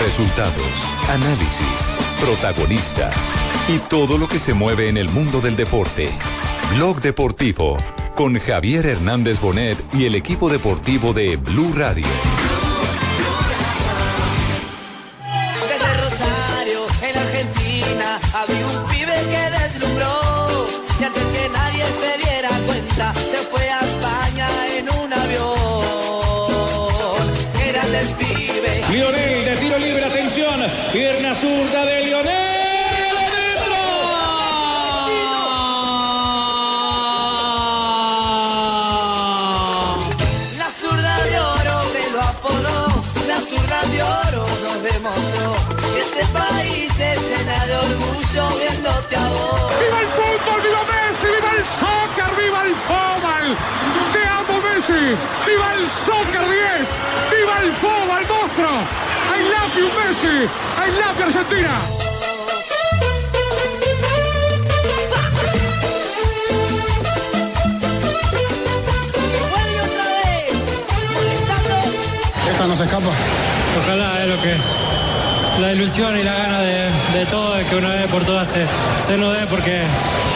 Resultados, análisis, protagonistas y todo lo que se mueve en el mundo del deporte. Blog Deportivo con Javier Hernández Bonet y el equipo deportivo de Blue Radio. Había un pibe que deslumbró. Y antes que nadie se diera cuenta, pierna zurda de Lionel. La zurda de oro me lo apodó, la zurda de oro nos demostró que este país se llena de orgullo viéndote a vos. ¡Viva el fútbol! ¡Viva Messi! ¡Viva el soccer! ¡Viva el fútbol! ¡Te amo, Messi! ¡Viva el soccer 10! ¡Viva el fútbol, monstruo! ¡I love you, Messi! ¡I love you, Argentina! Vuelve otra vez, molestando. Esta no se escapa. Ojalá es lo que la ilusión y la gana de, de todo es que una vez por todas se, se nos dé porque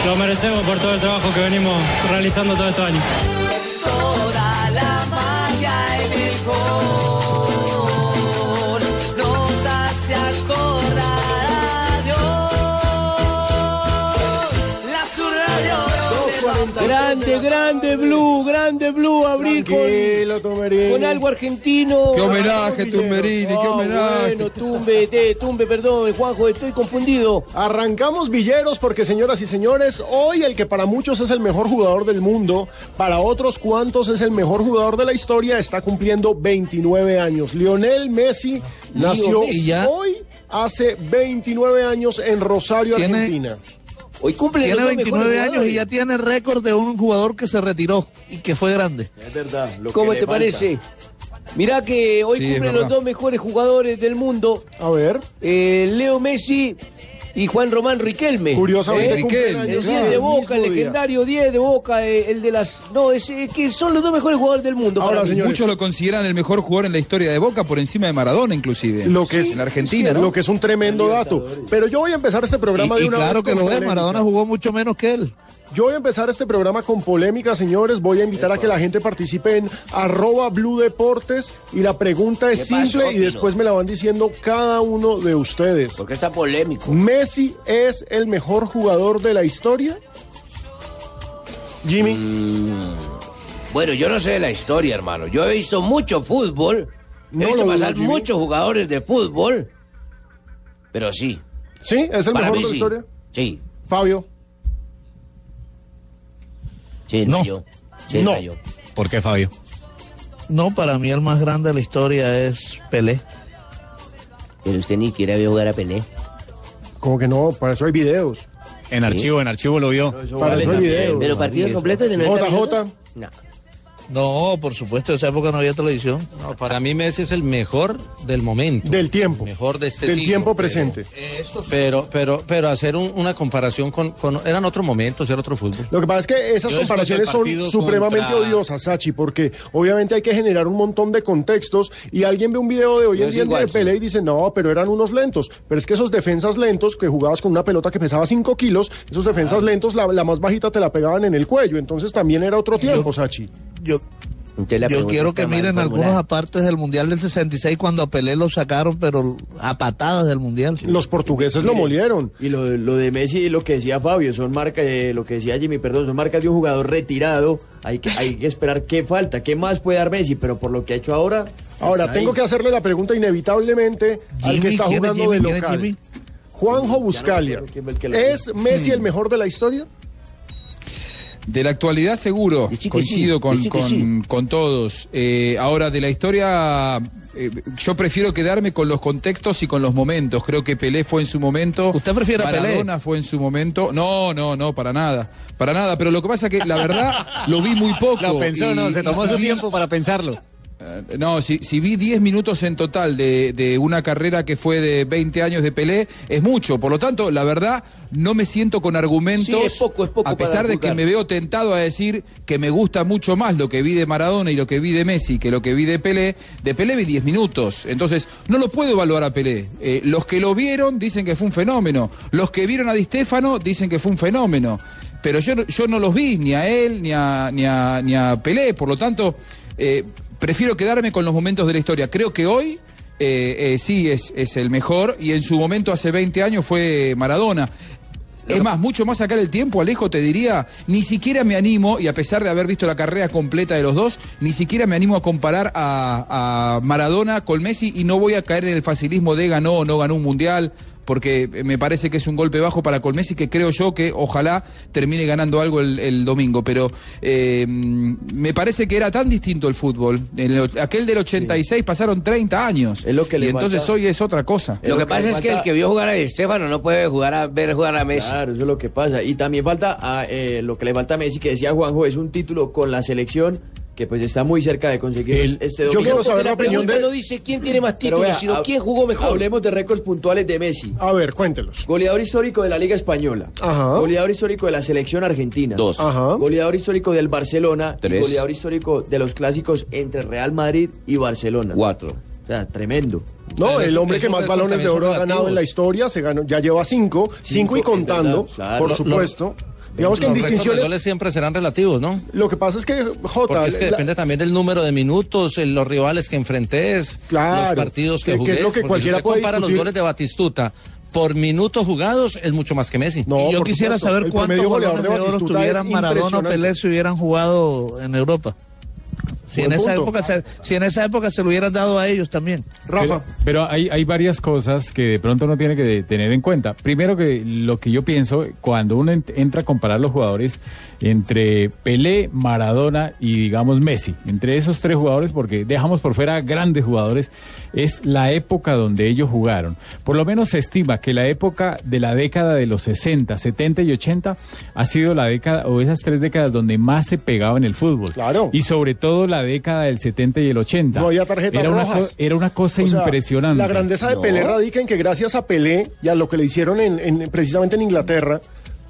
lo merecemos por todo el trabajo que venimos realizando todos estos años. Grande, grande Blue, grande Blue, abrir con, algo argentino. Qué homenaje, Ah, Tumberini, qué ah, homenaje. Bueno, tumbe, te, tumbe, perdón, Juanjo, estoy confundido. Arrancamos Villeros porque, señoras y señores, hoy el que para muchos es el mejor jugador del mundo, para otros cuantos es el mejor jugador de la historia, está cumpliendo 29 años. Lionel Messi nació hoy hace 29 años en Rosario, Argentina. Hoy cumple Tiene los dos 29 mejores años y ya tiene récord de un jugador que se retiró y que fue grande. Es verdad. Lo ¿Cómo que te parece? Mirá que hoy Sí, cumplen los dos mejores jugadores del mundo, A ver, eh, Leo Messi y Juan Román Riquelme. curiosamente ¿Eh? Riquelme, El 10 el de Boca, el día. legendario 10 de Boca, eh, el de las... No, es eh, que son los dos mejores jugadores del mundo. Ahora, para mí. señores. Muchos lo consideran el mejor jugador en la historia de Boca por encima de Maradona inclusive. Lo que es, en la Argentina, ¿no? Lo que es un tremendo dato. Pero yo voy a empezar este programa Y, de y una claro vez que lo es. Maradona jugó mucho menos que él. Yo voy a empezar este programa con polémica, señores. Voy a invitar a que la gente participe en arroba Blue Deportes y la pregunta es ¿Qué pasó, simple y después me la van diciendo cada uno de ustedes. Porque está polémico. ¿Messi es el mejor jugador de la historia? Jimmy, Bueno, yo no sé de la historia, hermano. Yo he visto mucho fútbol. He No visto pasar muchos jugadores de fútbol. Pero sí. ¿sí? ¿Es el para mejor de la sí. historia? Sí. Fabio, Sí, No. yo. Sí, No. yo. ¿Por qué, Fabio? No, para mí el más grande de la historia es Pelé. Pero usted ni quiere ver jugar a Pelé. como que no, para eso hay videos. En archivo, en archivo lo vio. Para eso hay videos. Pero partidos completos de 90 JJ. minutos? No. No, por supuesto, en esa época no había televisión. No, para mí Messi es el mejor del momento. Del tiempo. Mejor de este Del siglo, tiempo pero- presente. Pero, pero, pero hacer un- una comparación con, con- Eran otro momento, era otro fútbol. Lo que pasa es que esas Yo comparaciones son supremamente odiosas, Sachi, porque obviamente hay que generar un montón de contextos y alguien ve un video de hoy en día igual, de Pelé y dice, no, pero eran unos lentos. Pero es que esos defensas lentos que jugabas con una pelota que pesaba 5 kilos, esos defensas lentos, la, la más bajita te la pegaban en el cuello. Entonces también era otro tiempo, Sachi. Yo, Yo quiero que miren algunos apartes del Mundial del 66 cuando a Pelé lo sacaron, pero a patadas del Mundial. Los portugueses lo molieron. Y lo, lo de Messi y lo que decía Fabio, son marcas, eh, lo que decía Jimmy, perdón, son marcas de un jugador retirado. Hay que, hay que esperar qué falta, qué más puede dar Messi, pero por lo que ha hecho ahora. Ahora, tengo ahí. que hacerle la pregunta inevitablemente al que está ¿quién es jugando de Jimmy? ¿Quién es local. Juanjo Buscalia. ¿Es. Messi el mejor de la historia? De la actualidad seguro, coincido sí, con, con- todos. Eh, ahora, de la historia, eh, yo prefiero quedarme con los contextos y con los momentos. Creo que Pelé fue en su momento. ¿Usted prefiere a Pelé? Maradona fue en su momento. No, no, no, para nada. Para nada. Pero lo que pasa es que la verdad lo vi muy poco. Lo pensó, y- no, se tomó su tiempo para pensarlo. Eh, No, si, si vi 10 minutos en total de, de una carrera que fue de 20 años de Pelé, es mucho. Por lo tanto, la verdad, no me siento con argumentos. Sí, es poco, es poco a pesar de que me veo tentado a decir que me gusta mucho más lo que vi de Maradona y lo que vi de Messi que lo que vi de Pelé. De Pelé vi 10 minutos. Entonces, no lo puedo evaluar a Pelé. Eh, los que lo vieron dicen que fue un fenómeno. Los que vieron a Di Stéfano dicen que fue un fenómeno. Pero yo, no- yo no los vi, ni a él, ni a, ni a, ni a Pelé. Por lo tanto, eh, prefiero quedarme con los momentos de la historia. Creo que hoy eh, eh, sí es, es el mejor y en su momento hace 20 años fue Maradona. Es más, mucho más sacar el tiempo, Alejo, te diría, ni siquiera me animo, y a pesar de haber visto la carrera completa de los dos, ni siquiera me animo a comparar a, a Maradona con Messi y no voy a caer en el facilismo de ganó o no ganó un mundial, porque me parece que es un golpe bajo para Colmesi que creo yo que ojalá termine ganando algo el, el domingo. Pero eh, me parece que era tan distinto el fútbol. En el- aquel del 86 pasaron 30 años. que le y entonces falta. hoy es otra cosa. Lo que pasa es que el que vio jugar a Estefano no puede jugar a ver jugar a Messi. Claro, eso es lo que pasa. Y también falta a, eh, lo que le falta a Messi, que decía Juanjo, es un título con la selección que pues está muy cerca de conseguir El- este yo domingo. quiero saber la opinión pregunta de- no dice quién tiene más títulos, vea, sino quién jugó mejor. Hablemos de récords puntuales de Messi. A ver, cuéntelos. Goleador histórico de la Liga Española. Ajá. Goleador histórico de la selección argentina. Dos. Ajá. Goleador histórico del Barcelona. Tres. Y goleador histórico de los clásicos entre Real Madrid y Barcelona. Cuatro. O sea, tremendo. No, Pero el hombre que más balones de oro ha ganado en la historia, se ganó, ya lleva cinco, cinco y contando, verdad, claro. por Lo- supuesto. Digamos que en Los de distinciones, goles siempre serán relativos, ¿no? lo que pasa es que, Jota, Porque es que la- depende también del número de minutos, el- los rivales que enfrentes, Claro, los partidos que, que- que jugué. es lo que cualquiera si usted puede compara los goles de Batistuta por minutos jugados, es mucho más que Messi. No, y yo quisiera supuesto, saber cuántos promedio goleador balones de de oro tuvieran Maradona o. Pelé si hubieran jugado en Europa. Si en, esa época se, si en esa época se lo hubieran dado a ellos también. Rafa, Pero hay, hay varias cosas que de pronto uno tiene que tener en cuenta. Primero que lo que yo pienso, cuando uno ent- entra a comparar los jugadores entre Pelé, Maradona y digamos Messi, entre esos tres jugadores, porque dejamos por fuera grandes jugadores, es la época donde ellos jugaron. Por lo menos se estima que la época de la década de los 60, 70 y 80 ha sido la década, o esas tres décadas donde más se pegaba en el fútbol. Claro. Y sobre todo la década del 70 y el 80. No había tarjetas era una rojas. co- era una cosa o sea, impresionante. La grandeza de No. Pelé radica en que gracias a Pelé y a lo que le hicieron en, en- precisamente en Inglaterra,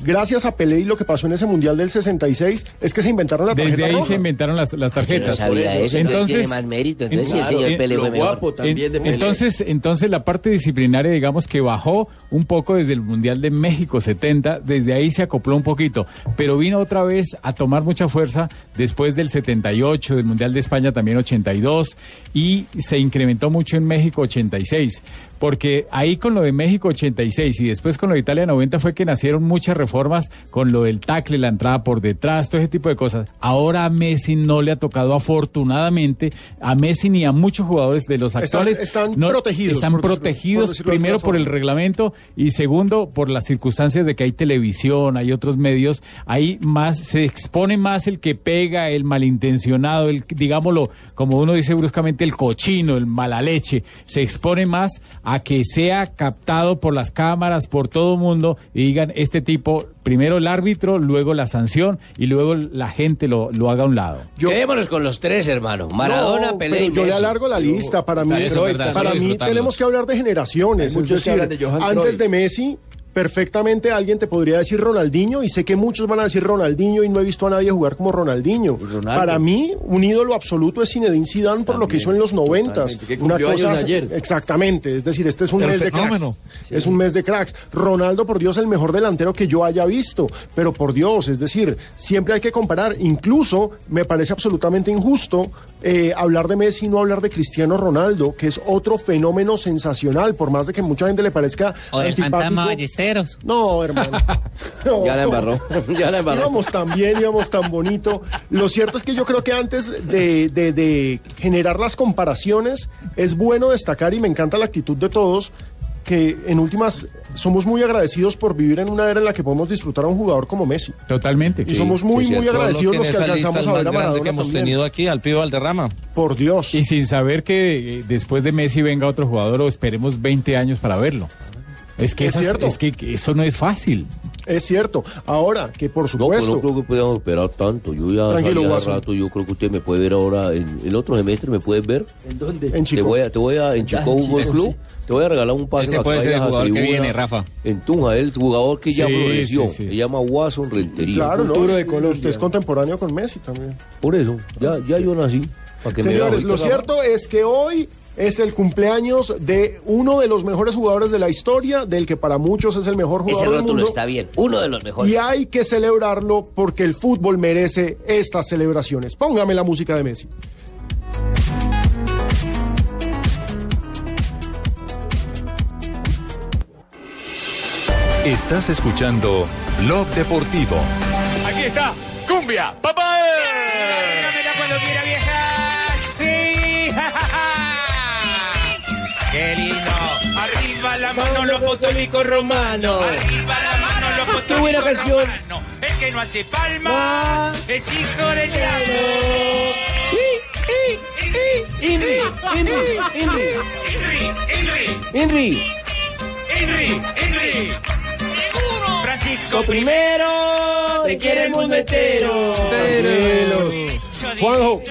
gracias a Pelé y lo que pasó en ese Mundial del 66, es que se inventaron la tarjeta Desde ahí roja. se inventaron las, las Yo no tarjetas. sabía eso. entonces, Entonces- tiene más mérito. Entonces, sí, el Claro, señor Pele lo fue mejor. guapo también de En- Pelé. entonces, entonces la parte disciplinaria, digamos que bajó un poco desde el Mundial de México 70, desde ahí se acopló un poquito, pero vino otra vez a tomar mucha fuerza después del 78, del Mundial de España también 82 y se incrementó mucho en México 86. Porque ahí con lo de México 86 y después con lo de Italia 90 fue que nacieron muchas reformas con lo del tackle, la entrada por detrás, todo ese tipo de cosas. Ahora a Messi no le ha tocado afortunadamente, a Messi ni a muchos jugadores de los actuales. están no- protegidos, Están por protegidos decirlo primero por el reglamento y segundo por las circunstancias de que hay televisión, hay otros medios, ahí más se expone más el que pega, el malintencionado, el digámoslo, como uno dice bruscamente, el cochino, el mala leche, se expone más a que sea captado por las cámaras, por todo mundo y digan este tipo, primero el árbitro, luego la sanción y luego la gente lo, lo haga a un lado. Yo- Quedémonos con los tres, hermano. Maradona, No, Pelé y yo le alargo la lista. Para mí, Eso es verdad, para mí tenemos que hablar de generaciones. Es decir, hablan de Johan antes de Messi, perfectamente alguien te podría decir Ronaldinho, y sé que muchos van a decir Ronaldinho y no he visto a nadie jugar como Ronaldinho. Ronaldo. Para mí, un ídolo absoluto es Zinedine Zidane por lo que hizo en los noventas. años ayer. Exactamente, es decir, este es un El mes de cracks. Es un mes de cracks. Ronaldo, por Dios, el mejor delantero que yo haya visto. Pero por Dios, es decir, siempre hay que comparar. Incluso me parece absolutamente injusto eh, hablar de Messi y no hablar de Cristiano Ronaldo, que es otro fenómeno sensacional, por más de que mucha gente le parezca O del antipático. fantasma No, hermano. No. Ya la embarró. Ya la embarró. Íbamos tan bien, íbamos tan bonito. Lo cierto es que yo creo que antes de, de- de generar las comparaciones, es bueno destacar, y me encanta la actitud de todos, que en últimas somos muy agradecidos por vivir en una era en la que podemos disfrutar a un jugador como Messi. Totalmente. Y somos muy, Sí, muy agradecidos los que alcanzamos a ver a Maradona que hemos también. tenido aquí, al Pío Valderrama. Por Dios. Y sin saber que después de Messi venga otro jugador o esperemos 20 años para verlo. Es que, Es esas- cierto. es que que eso no es fácil. Es cierto. Ahora, que por No, supuesto. pues no creo que podamos esperar tanto. Yo ya Tranquilo, hace rato, yo creo que usted me puede ver ahora en el otro semestre, ¿me puedes ver? ¿En dónde? En Te Chico. voy a, te voy a, en Chico Fútbol Club, sí. te voy a regalar un pase Ese puede ser el jugador que tribuna viene, Rafa. En Tunja, el jugador que ya Sí, floreció. sí, sí. Se llama Watson Rentería. Claro, ¿no? Futuro de Colombia. Usted es contemporáneo con Messi también. Por eso, ya, ya yo nací. Que Señores, lo cierto es que hoy es el cumpleaños de uno de los mejores jugadores de la historia, del que para muchos es el mejor Ese jugador del rótulo mundo. está bien. Uno de los mejores. Y hay que celebrarlo porque el fútbol merece estas celebraciones. Póngame la música de Messi. Estás escuchando Blog Deportivo. Aquí está, cumbia, papá. Los católicos romanos. Arriba la mano los Qué buena canción. romanos. El que no hace palma es hijo del diablo. Henry, Henry. Henry, Henry. Francisco Primero, te quiere el mundo entero. Juanjo,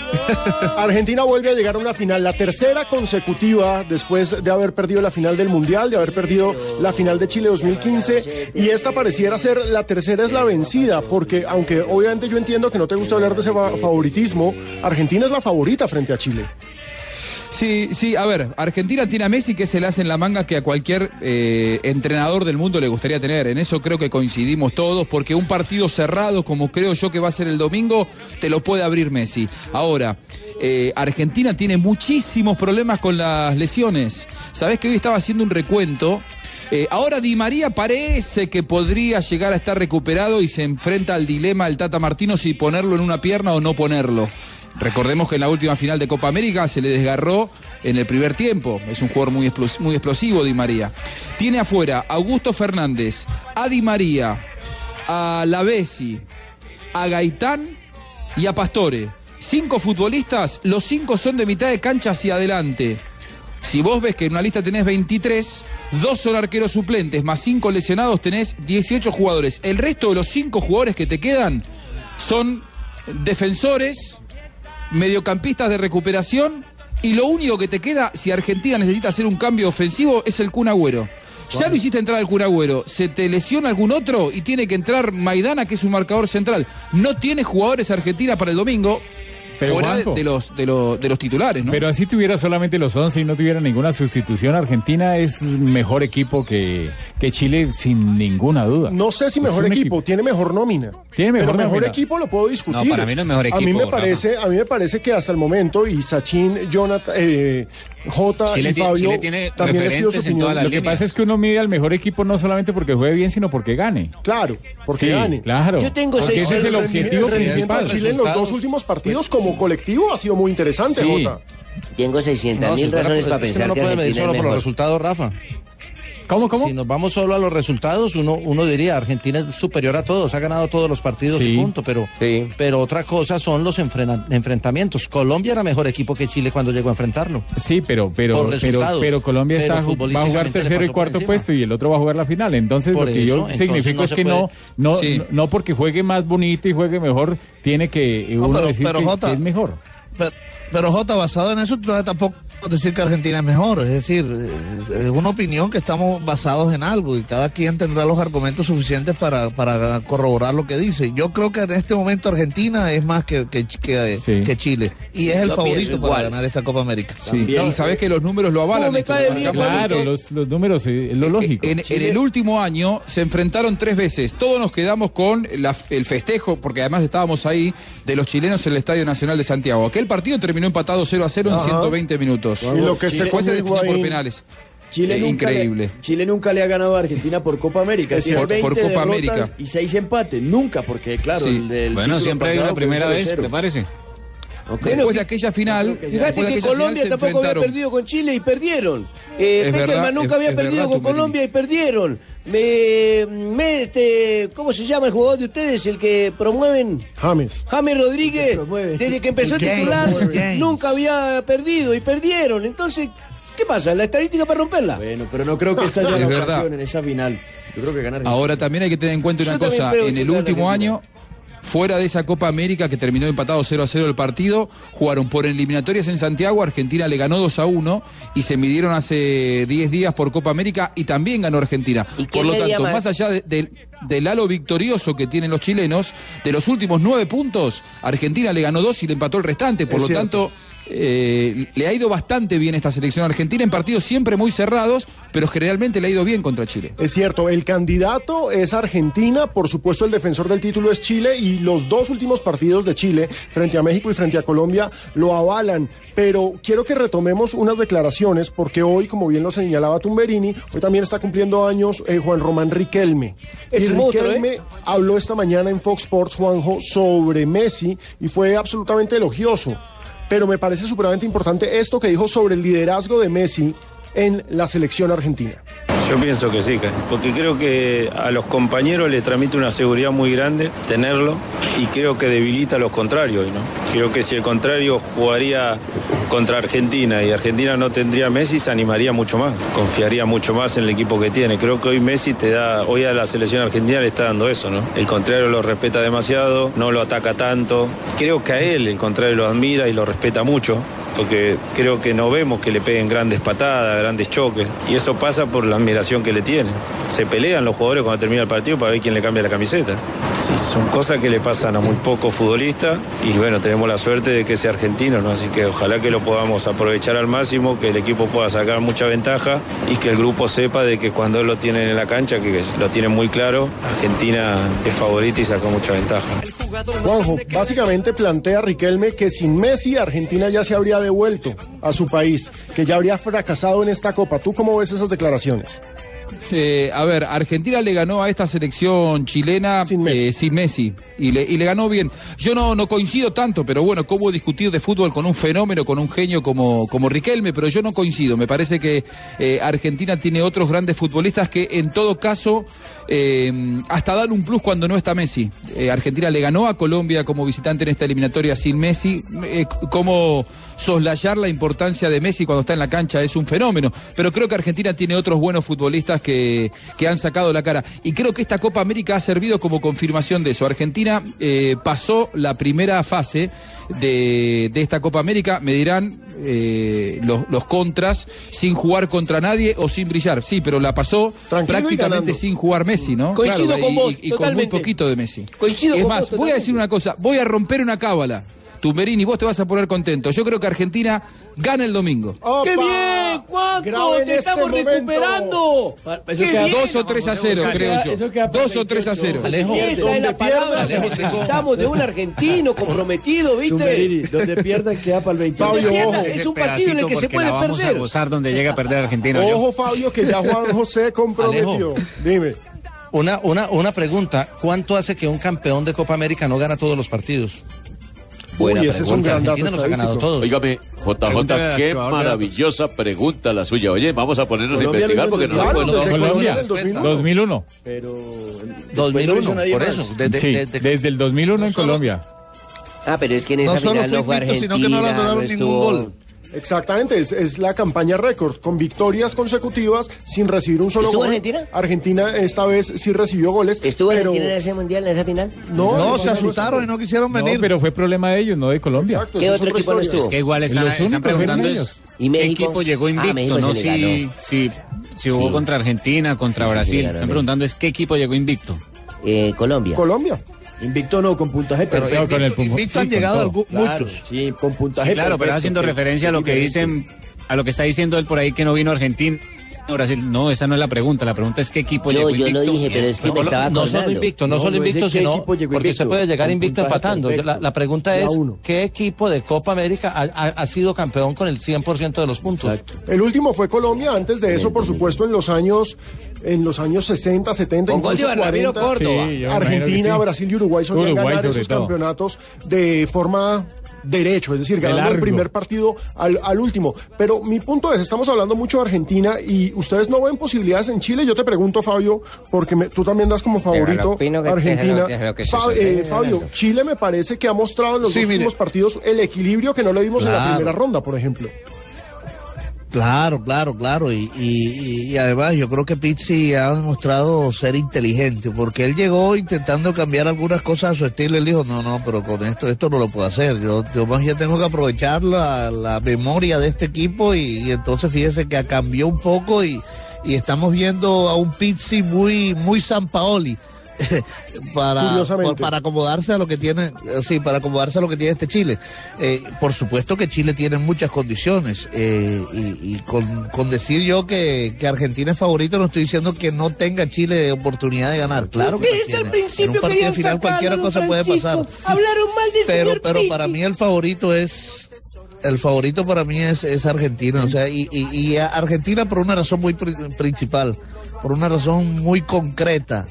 Argentina vuelve a llegar a una final, la tercera consecutiva después de haber perdido la final del Mundial, de haber perdido la final de Chile 2015, y esta pareciera ser la tercera es la vencida, porque aunque obviamente yo entiendo que no te gusta hablar de ese fa- favoritismo, Argentina es la favorita frente a Chile. Sí, sí, a ver, Argentina tiene a Messi que se le hace en la manga que a cualquier eh, entrenador del mundo le gustaría tener. En eso creo que coincidimos todos, porque un partido cerrado, como creo yo que va a ser el domingo, te lo puede abrir Messi. Ahora, eh, Argentina tiene muchísimos problemas con las lesiones. Sabés que hoy estaba haciendo un recuento. Eh, ahora Di María parece que podría llegar a estar recuperado y se enfrenta al dilema del Tata Martino si ponerlo en una pierna o no ponerlo. Recordemos que en la última final de Copa América se le desgarró en el primer tiempo. Es un jugador muy, explos- muy explosivo, Di María. Tiene afuera a Augusto Fernández, a Di María, a Lavesi, a Gaitán y a Pastore. Cinco futbolistas, los cinco son de mitad de cancha hacia adelante. Si vos ves que en una lista tenés 23, dos son arqueros suplentes, más cinco lesionados, tenés 18 jugadores. El resto de los cinco jugadores que te quedan son defensores, mediocampistas de recuperación y lo único que te queda si Argentina necesita hacer un cambio ofensivo es el Kun Agüero. Ya lo hiciste entrar al Kun Agüero, se te lesiona algún otro y tiene que entrar Maidana, que es un marcador central. No tiene jugadores Argentina para el domingo, Pero, fuera de, Juanjo. de los, de, los, de los titulares, ¿no? Pero así tuviera solamente los 11 y no tuviera ninguna sustitución, Argentina es mejor equipo que, que Chile sin ninguna duda. No sé si mejor equipo, tiene mejor nómina. Tiene mejor Pero mejor nómina. equipo lo puedo discutir. No, para mí no es mejor A mí equipo, me Rafa. parece, a mí me parece que hasta el momento y Sachin, Jonathan, eh, Jota Chile y tiene- Fabio Chile tiene también les pido su opinión. Lo que líneas. pasa es que uno mide al mejor equipo no solamente porque juegue bien, sino porque gane. Claro, porque Sí, gane. Claro. Yo tengo Porque seis- ese es el objetivo principal. Chile en los dos últimos partidos como colectivo ha sido muy interesante, Sí. Jota. Tengo 600 No, si mil fuera razones por- para que pensar uno que no puede medir solo por los resultados, Rafa. ¿Cómo, cómo? Si nos vamos solo a los resultados, uno, uno diría Argentina es superior a todos, ha ganado todos los partidos Sí. y punto, pero, Sí. pero otra cosa son los enfrena- enfrentamientos. Colombia era mejor equipo que Chile cuando llegó a enfrentarlo. Sí, pero pero Por pero, resultados. pero Colombia Pero está, va a jugar tercero y cuarto puesto y el otro va a jugar la final. Entonces Por lo que eso, yo entonces significo no es que no puede- no, Sí. no no porque juegue más bonito y juegue mejor tiene que eh, No, uno pero- decir pero, que- Jota, que es mejor. Pero, pero, Jota, basado en eso, tampoco decir que Argentina es mejor. Es decir, eh, es una opinión que estamos basados en algo y cada quien tendrá los argumentos suficientes para, para corroborar lo que dice. Yo creo que en este momento Argentina es más que, que, que- Sí. que Chile y es el Yo favorito para ganar esta Copa América. Sí, y sabés que los números lo avalan. ¿Cómo me esto, Claro, los, los números es lo lógico. En, en el último año se enfrentaron tres veces. Todos nos quedamos con la- el festejo, porque además estábamos ahí, de los chilenos en el Estadio Nacional de Santiago. Aquel partido terminó empatado 0 a 0 en Ajá. 120 minutos. Y lo que Después se definió por penales. Chile Eh, nunca increíble. Le, Chile nunca le ha ganado a Argentina por Copa América. Tiene cierto. 20 Por Copa derrotas América. y 6 empates. Nunca, porque claro, Sí. el del Bueno, siempre hay una primera vez, 0-0. ¿te parece? Después de aquella final, Fíjate que Colombia tampoco había perdido con Chile y perdieron. Eh, Peckerman verdad, nunca es- había es perdido verdad, con. Colombia y perdieron. Me, me, este, ¿Cómo se llama el jugador de ustedes? El que promueven. James. James Rodríguez, desde que empezó a James, titular, James. nunca había perdido y perdieron. Entonces, ¿qué pasa? ¿La estadística para romperla? Bueno, pero no creo que esta haya Es la verdad. en esa final. Yo creo que gana Argentina. Ahora también hay que tener en cuenta una Yo cosa, en el último Argentina. año, fuera de esa Copa América que terminó empatado 0 a 0 el partido, jugaron por eliminatorias en Santiago, Argentina le ganó 2 a 1 y se midieron hace 10 días por Copa América y también ganó Argentina. Por lo tanto, más? más allá de- del- del halo victorioso que tienen los chilenos, de los últimos nueve puntos, Argentina le ganó dos y le empató el restante. Por Es lo cierto. tanto, eh, le ha ido bastante bien esta selección argentina en partidos siempre muy cerrados, pero generalmente le ha ido bien contra Chile. Es cierto, el candidato es Argentina, por supuesto el defensor del título es Chile y los dos últimos partidos de Chile frente a México y frente a Colombia lo avalan. Pero quiero que retomemos unas declaraciones porque hoy, como bien lo señalaba Tumberini, hoy también está cumpliendo años eh, Juan Román Riquelme. Es y Riquelme habló esta mañana en Fox Sports, Juanjo, sobre Messi y fue absolutamente elogioso. Pero me parece supremamente importante esto que dijo sobre el liderazgo de Messi en la selección argentina. Yo pienso que sí, porque creo que a los compañeros le transmite una seguridad muy grande tenerlo y creo que debilita a los contrarios. ¿no? Creo que si el contrario jugaría contra Argentina y Argentina no tendría Messi, se animaría mucho más, confiaría mucho más en el equipo que tiene. Creo que hoy Messi te da, hoy a la selección argentina le está dando eso, ¿no? El contrario lo respeta demasiado, no lo ataca tanto. Creo que a él el contrario lo admira y lo respeta mucho porque creo que no vemos que le peguen grandes patadas, grandes choques, y eso pasa por la admiración que le tienen. Se pelean los jugadores cuando termina el partido para ver quién le cambia la camiseta. Sí, son cosas que le pasan a muy pocos futbolistas, y bueno, tenemos la suerte de que sea argentino, ¿no? Así que ojalá que lo podamos aprovechar al máximo, que el equipo pueda sacar mucha ventaja y que el grupo sepa de que cuando lo tienen en la cancha, que lo tienen muy claro, Argentina es favorita y sacó mucha ventaja. Juanjo, básicamente plantea Riquelme que sin Messi Argentina ya se habría devuelto a su país, que ya habría fracasado en esta Copa. ¿Tú cómo ves esas declaraciones? Eh, a ver, Argentina le ganó a esta selección chilena sin Messi, y, le, y le ganó bien. Yo no, no coincido tanto, pero bueno, cómo discutir de fútbol con un fenómeno, con un genio como, como Riquelme, pero yo no coincido. Me parece que eh, Argentina tiene otros grandes futbolistas que en todo caso eh, hasta dan un plus cuando no está Messi. Eh, Argentina le ganó a Colombia como visitante en esta eliminatoria sin Messi. Eh, como soslayar la importancia de Messi cuando está en la cancha es un fenómeno, pero creo que Argentina tiene otros buenos futbolistas que, que han sacado la cara. Y creo que esta Copa América ha servido como confirmación de eso. Argentina eh, pasó la primera fase de, de esta Copa América, me dirán eh, los, los contras, sin jugar contra nadie o sin brillar. Sí, pero la pasó Tranquilo prácticamente sin jugar Messi, ¿no? Coincido con y, vos, y- y con muy poquito de Messi. Coincido es con más, vos voy a decir una cosa, voy a romper una cábala. Tumberini, vos te vas a poner contento. Yo creo que Argentina gana el domingo. ¡Qué bien, en ¡Te este estamos momento. recuperando! Dos o tres a cero, creo queda- yo. queda Dos o tres a 28. cero. Alejo, Esa es la palabra que pierda- necesitamos de un argentino comprometido, Tumberini, ¿viste? donde pierdan queda para el 28. Fabio, ojo. es un partido en el que se puede perder. donde llega a perder Argentina. yo. Ojo, Fabio, que ya Juan José comprometió. Alejo. Dime. Una, una, una pregunta, ¿cuánto hace que un campeón de Copa América no gana todos los partidos? Buena Uy, ese es un gran dato los ha ganado todos. Pregúntale JJ, qué maravillosa pregunta la suya. Oye, vamos a ponernos a Colombia investigar lo porque no lo Claro, desde Colombia. Colombia en el 2001. 2001. Pero después no 2001, hizo nadie por eso. desde- Sí, desde- desde el 2001 en Colombia. Ah, pero es que en esa No solo final no fue Argentina, sino que no no ningún estuvo... gol. Exactamente, es, es la campaña récord, con victorias consecutivas sin recibir un solo ¿Estuvo gol. Argentina? Argentina esta vez sí recibió goles. ¿Estuvo pero Argentina en ese mundial, en esa final? No, No, no, se no, asustaron y no quisieron No, venir. pero fue problema de ellos, no de Colombia. Exacto, ¿Qué es otro equipo no estuvo? Que igual están, Los están preguntando es ellos. ¿Y qué equipo llegó Ah, invicto, no si, si, si jugó Sí. contra Argentina, contra Sí, sí, Brasil. sí, Están preguntando es qué equipo llegó invicto. Eh, Colombia. Colombia. Invicto no, con puntaje Pero perfecto. con el invicto, Puma- invicto han sí, llegado Claro, muchos. sí, con puntaje Sí, claro, pero perfecto, haciendo que- referencia a lo que dicen, a lo que está diciendo él por ahí que no vino Argentina. Brasil. No, esa no es la pregunta. La pregunta es qué equipo Yo- llegó yo lo invicto. dije, pero es que me estaba no solo invicto, no, No, solo no invicto, sino porque invicto, se puede llegar invicto empatando. La, la pregunta es. ¿qué equipo de Copa América ha, ha- ha sido campeón con el 100% de los puntos? El último fue Colombia, antes de eso, por supuesto, en los años en los años 60, 70, Con incluso Bernardino 40. Córdoba. Sí, Argentina, sí. Brasil y Uruguay solían Uruguay, ganar esos todo. campeonatos de forma derecho, es decir, ganando el primer partido al, al último. Pero mi punto es, estamos hablando mucho de Argentina y ustedes no ven posibilidades en Chile. Yo te pregunto, Fabio, porque me- tú también das como favorito que- Argentina. que Fa- eh, Fabio, Chile me parece que ha mostrado en los Sí, mire. últimos partidos el equilibrio que no le vimos en la primera ronda, por ejemplo. Claro, claro, claro. Y, y- además yo creo que Pizzi ha demostrado ser inteligente, porque él llegó intentando cambiar algunas cosas a su estilo. Él dijo, no, no, pero con esto, esto no lo puedo hacer. Yo, yo más bien tengo que aprovechar la, la memoria de este equipo y, y entonces fíjese que cambió un poco y, y estamos viendo a un Pizzi muy, muy San Paoli. para, por- para acomodarse a lo que tiene, eh, sí, para acomodarse a lo que tiene este Chile. Eh, por supuesto que Chile tiene muchas condiciones eh, y, y con, con decir yo que, que Argentina es favorito no estoy diciendo que no tenga Chile oportunidad de ganar. Claro que Desde el principio en un partido final sacarlo, cualquier cosa puede pasar. Hablaron mal del Pero, señor pero Pizzi. para mí el favorito es el favorito para mí es, es Argentina, o sea, y, y- y Argentina por una razón muy pri- principal, por una razón muy concreta,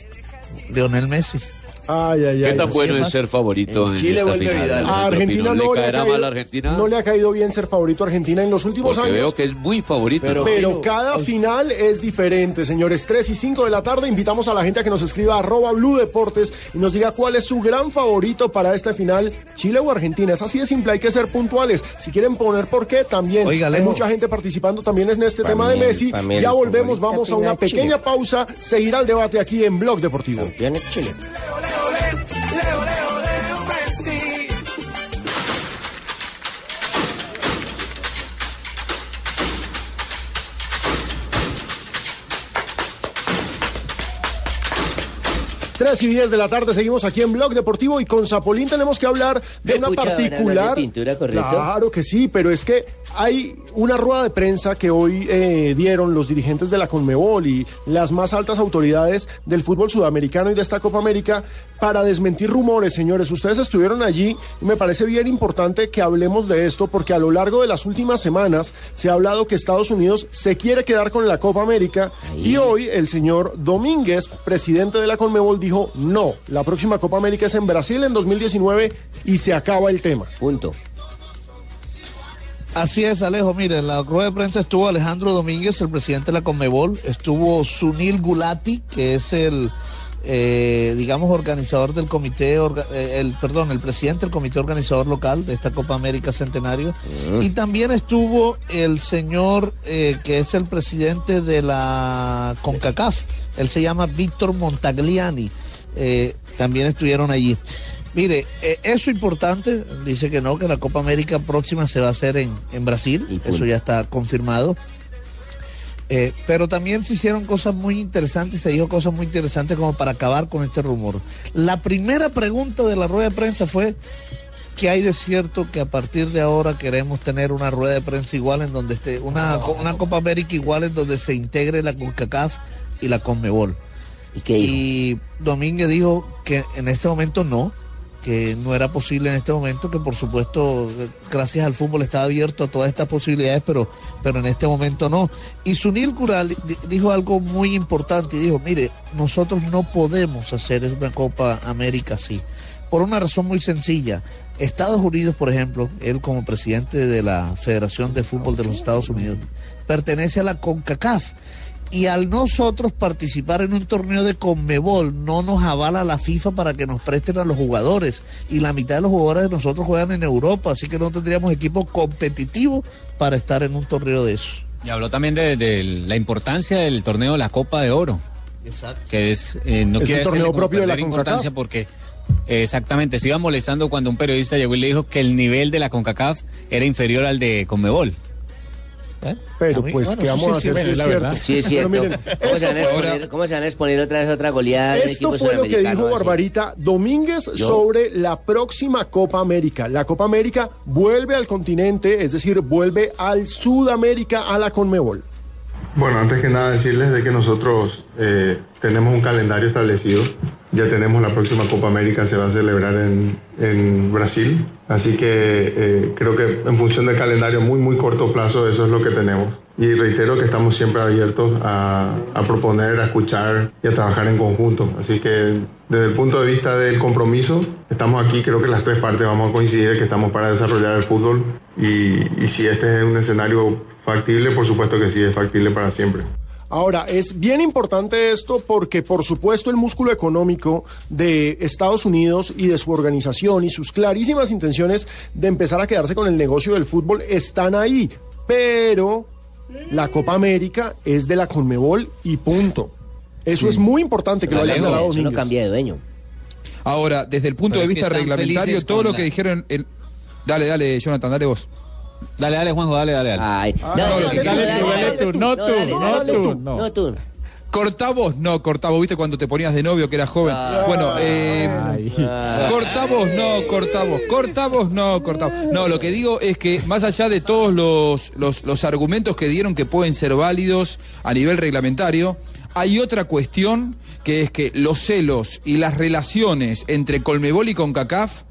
Lionel Messi. Ay, ay, ¿Qué ay. tan Así bueno es ser favorito en, Chile esta final? Vidal. A Argentina no ¿Le caerá caído, mal a Argentina? no le ha caído bien ser favorito a Argentina en los últimos Porque años. veo que es muy favorito. Pero- Pero cada final es diferente, señores. 3 y 5 de la tarde. Invitamos a la gente a que nos escriba arroba Blue Deportes y nos diga cuál es su gran favorito para esta final, Chile o Argentina. Es así de simple, hay que ser puntuales. Si quieren poner por qué, también. Oiga, hay mucha gente participando también en este tema de mí Messi. Ya volvemos, vamos a una Chile. pequeña pausa. Seguirá el debate aquí en Blog Deportivo. Campeón es Chile. Tres y 10 de la tarde seguimos aquí en Blog Deportivo y con Zapolín tenemos que hablar de ¿Me una hablar de particular. pintura, correcto? Claro que sí, pero es que hay una rueda de prensa que hoy eh, dieron los dirigentes de la Conmebol y las más altas autoridades del fútbol sudamericano y de esta Copa América para desmentir rumores, señores. Ustedes estuvieron allí y me parece bien importante que hablemos de esto porque a lo largo de las últimas semanas se ha hablado que Estados Unidos se quiere quedar con la Copa América y hoy el señor Domínguez, presidente de la Conmebol, dijo no, la próxima Copa América es en Brasil en 2019 y se acaba el tema. Punto. Así es, Alejo. Mire, en la rueda de prensa estuvo Alejandro Domínguez, el presidente de la Conmebol. Estuvo Sunil Gulati, que es el, eh, digamos, organizador del comité, orga- eh, el, perdón, el presidente del comité organizador local de esta Copa América Centenario. Y también estuvo el señor, eh, que es el presidente de la CONCACAF. Él se llama Víctor Montagliani. También estuvieron allí. Mire, eh, eso importante, dice que no, que la Copa América próxima se va a hacer en, en Brasil, eso ya está confirmado. Eh, pero también se hicieron cosas muy interesantes, se dijo cosas muy interesantes como para acabar con este rumor. La primera pregunta de la rueda de prensa fue que hay de cierto que a partir de ahora queremos tener una rueda de prensa igual en donde esté, una, una Copa América igual en donde se integre la CONCACAF y la CONMEBOL. ¿Y Domínguez dijo que en este momento no, que no era posible en este momento, que por supuesto, gracias al fútbol estaba abierto a todas estas posibilidades, pero, pero en este momento no. Y Sunil Kural di- dijo algo muy importante y dijo, mire, nosotros no podemos hacer una Copa América así, por una razón muy sencilla. Estados Unidos, por ejemplo, él como presidente de la Federación de Fútbol de los Estados Unidos, pertenece a la CONCACAF. Y al nosotros participar en un torneo de Conmebol, no nos avala la FIFA para que nos presten a los jugadores. Y la mitad de los jugadores de nosotros juegan en Europa, así que no tendríamos equipo competitivo para estar en un torneo de esos. Y habló también de, de la importancia del torneo de la Copa de Oro. Exacto. Que es, eh, no Es un torneo decirle propio de la CONCACAF. importancia porque eh, exactamente se iba molestando cuando un periodista llegó y le dijo que el nivel de la CONCACAF era inferior al de Conmebol. Pero A mí, pues, bueno, ¿qué vamos a hacer? es la verdad. Sí, es cierto. Pero miren, ¿Cómo, se van a exponer, cómo se van a exponer otra vez otra goleada Esto fue lo que dijo así? Barbarita Domínguez Yo. sobre la próxima Copa América. La Copa América vuelve al continente, es decir, vuelve al Sudamérica, a la Conmebol. Bueno, antes que nada decirles de que nosotros eh, tenemos un calendario establecido. Ya tenemos la próxima Copa América, se va a celebrar en, en Brasil. Así que eh, creo que en función del calendario muy, muy corto plazo, eso es lo que tenemos. Y reitero que estamos siempre abiertos a, a proponer, a escuchar y a trabajar en conjunto. Así que desde el punto de vista del compromiso, estamos aquí, creo que las tres partes vamos a coincidir que estamos para desarrollar el fútbol. Y, y si este es un escenario factible, por supuesto que sí, es factible para siempre. Ahora, es bien importante esto porque, por supuesto, el músculo económico de Estados Unidos y de su organización y sus clarísimas intenciones de empezar a quedarse con el negocio del fútbol están ahí. Pero La Copa América es de la Conmebol y punto. Eso Sí. es muy importante que lo haya Alejo, aclarado eso no Domínguez. cambia de dueño. Ahora, desde el punto Pero de vista reglamentario, todo lo la- que dijeron... el- Dale, dale, Jonathan, dale vos. Dale, dale, Juanjo, dale, dale. dale. no, no, lo que- Dale tú, dale tú, no tú, no tú, no. No, tú. Cortavos, no, cortavos, viste cuando te ponías de novio que eras joven. bueno, eh, cortavos, no, cortavos, cortavos, no, cortavos. No, lo que digo es que más allá de todos los, los, los argumentos que dieron que pueden ser válidos a nivel reglamentario, hay otra cuestión que es que los celos y las relaciones entre Colmebol y CONCACAF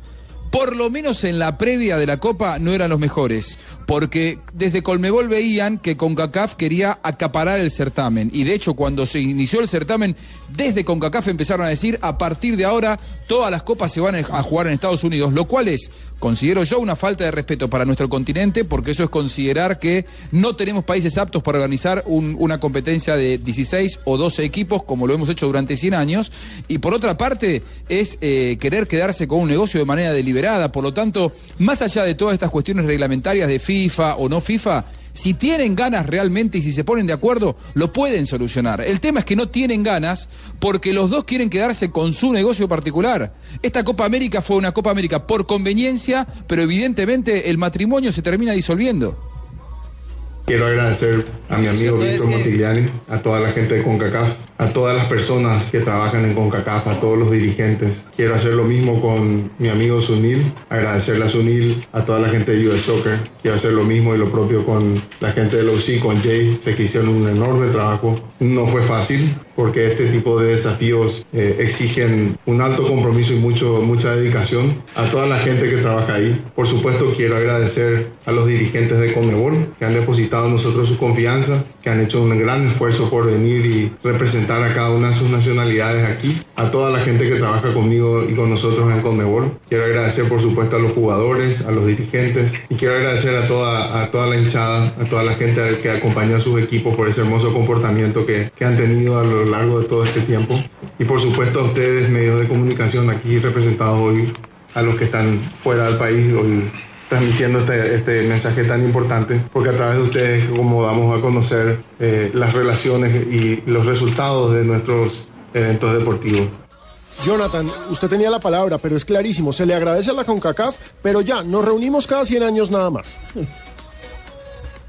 por lo menos en la previa de la Copa no eran los mejores, porque desde Colmebol veían que CONCACAF quería acaparar el certamen, y de hecho cuando se inició el certamen, desde CONCACAF empezaron a decir, a partir de ahora todas las copas se van a jugar en Estados Unidos, lo cual es, considero yo, una falta de respeto para nuestro continente, porque eso es considerar que no tenemos países aptos para organizar un- una competencia de 16 o 12 equipos, como lo hemos hecho durante 100 años, y por otra parte es eh, querer quedarse con un negocio de manera deliberada. Por lo tanto, más allá de todas estas cuestiones reglamentarias de FIFA o no FIFA, si tienen ganas realmente y si se ponen de acuerdo, lo pueden solucionar. El tema es que no tienen ganas porque los dos quieren quedarse con su negocio particular. Esta Copa América fue una Copa América por conveniencia, pero evidentemente el matrimonio se termina disolviendo. Quiero agradecer a mi amigo Víctor que- Montigliani, a toda la gente de CONCACAF, a todas las personas que trabajan en CONCACAF, a todos los dirigentes. Quiero hacer lo mismo con mi amigo Sunil, agradecerle a Sunil, a toda la gente de US Soccer. Quiero hacer lo mismo y lo propio con la gente del OC, con Jay. Sé que hicieron un enorme trabajo. No fue fácil porque este tipo de desafíos eh, exigen un alto compromiso y mucho, mucha dedicación. A toda la gente que trabaja ahí. Por supuesto, quiero agradecer a los dirigentes de Conmebol que han depositado en nosotros su confianza, que han hecho un gran esfuerzo por venir y representar a cada una de sus nacionalidades aquí. A toda la gente que trabaja conmigo y con nosotros en Conmebol. Quiero agradecer, por supuesto, a los jugadores, a los dirigentes y quiero agradecer a toda, a toda la hinchada, a toda la gente que acompaña a sus equipos por ese hermoso comportamiento que, que han tenido a lo largo de todo este tiempo. Y por supuesto a ustedes, medios de comunicación aquí representados hoy, a los que están fuera del país hoy transmitiendo este, este mensaje tan importante, porque a través de ustedes, como damos a conocer eh, las relaciones y los resultados de nuestros eventos deportivos. Jonathan, usted tenía la palabra, pero es clarísimo. Se le agradece a la CONCACAF, pero ya, nos reunimos cada 100 años nada más.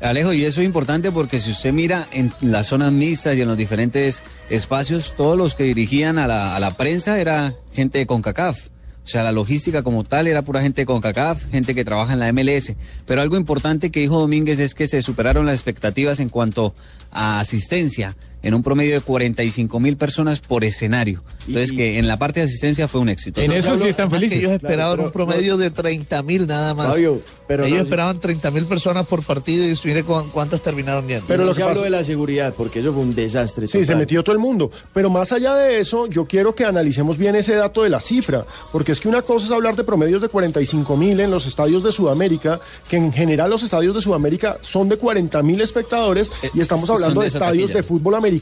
Alejo, y eso es importante porque si usted mira en las zonas mixtas y en los diferentes espacios, todos los que dirigían a la, a la prensa era gente de CONCACAF. O sea, la logística como tal era pura gente de CONCACAF, gente que trabaja en la MLS. Pero algo importante que dijo Domínguez es que se superaron las expectativas en cuanto a asistencia, en un promedio de 45 mil personas por escenario. Entonces, que en la parte de asistencia fue un éxito. En eso sí están felices. ellos esperaban Claro, un promedio de 30 mil nada más. Fabio, pero ellos no- esperaban 30 mil personas por partido y mire cu- cuántos terminaron yendo. Pero lo que pasa- de la seguridad, porque eso fue un desastre. Sí, se metió todo el mundo. Pero más allá de eso, yo quiero que analicemos bien ese dato de la cifra, porque es que una cosa es hablar de promedios de 45 mil en los estadios de Sudamérica, que en general los estadios de Sudamérica son de 40 mil espectadores, y estamos Eh, hablando de estadios de fútbol americano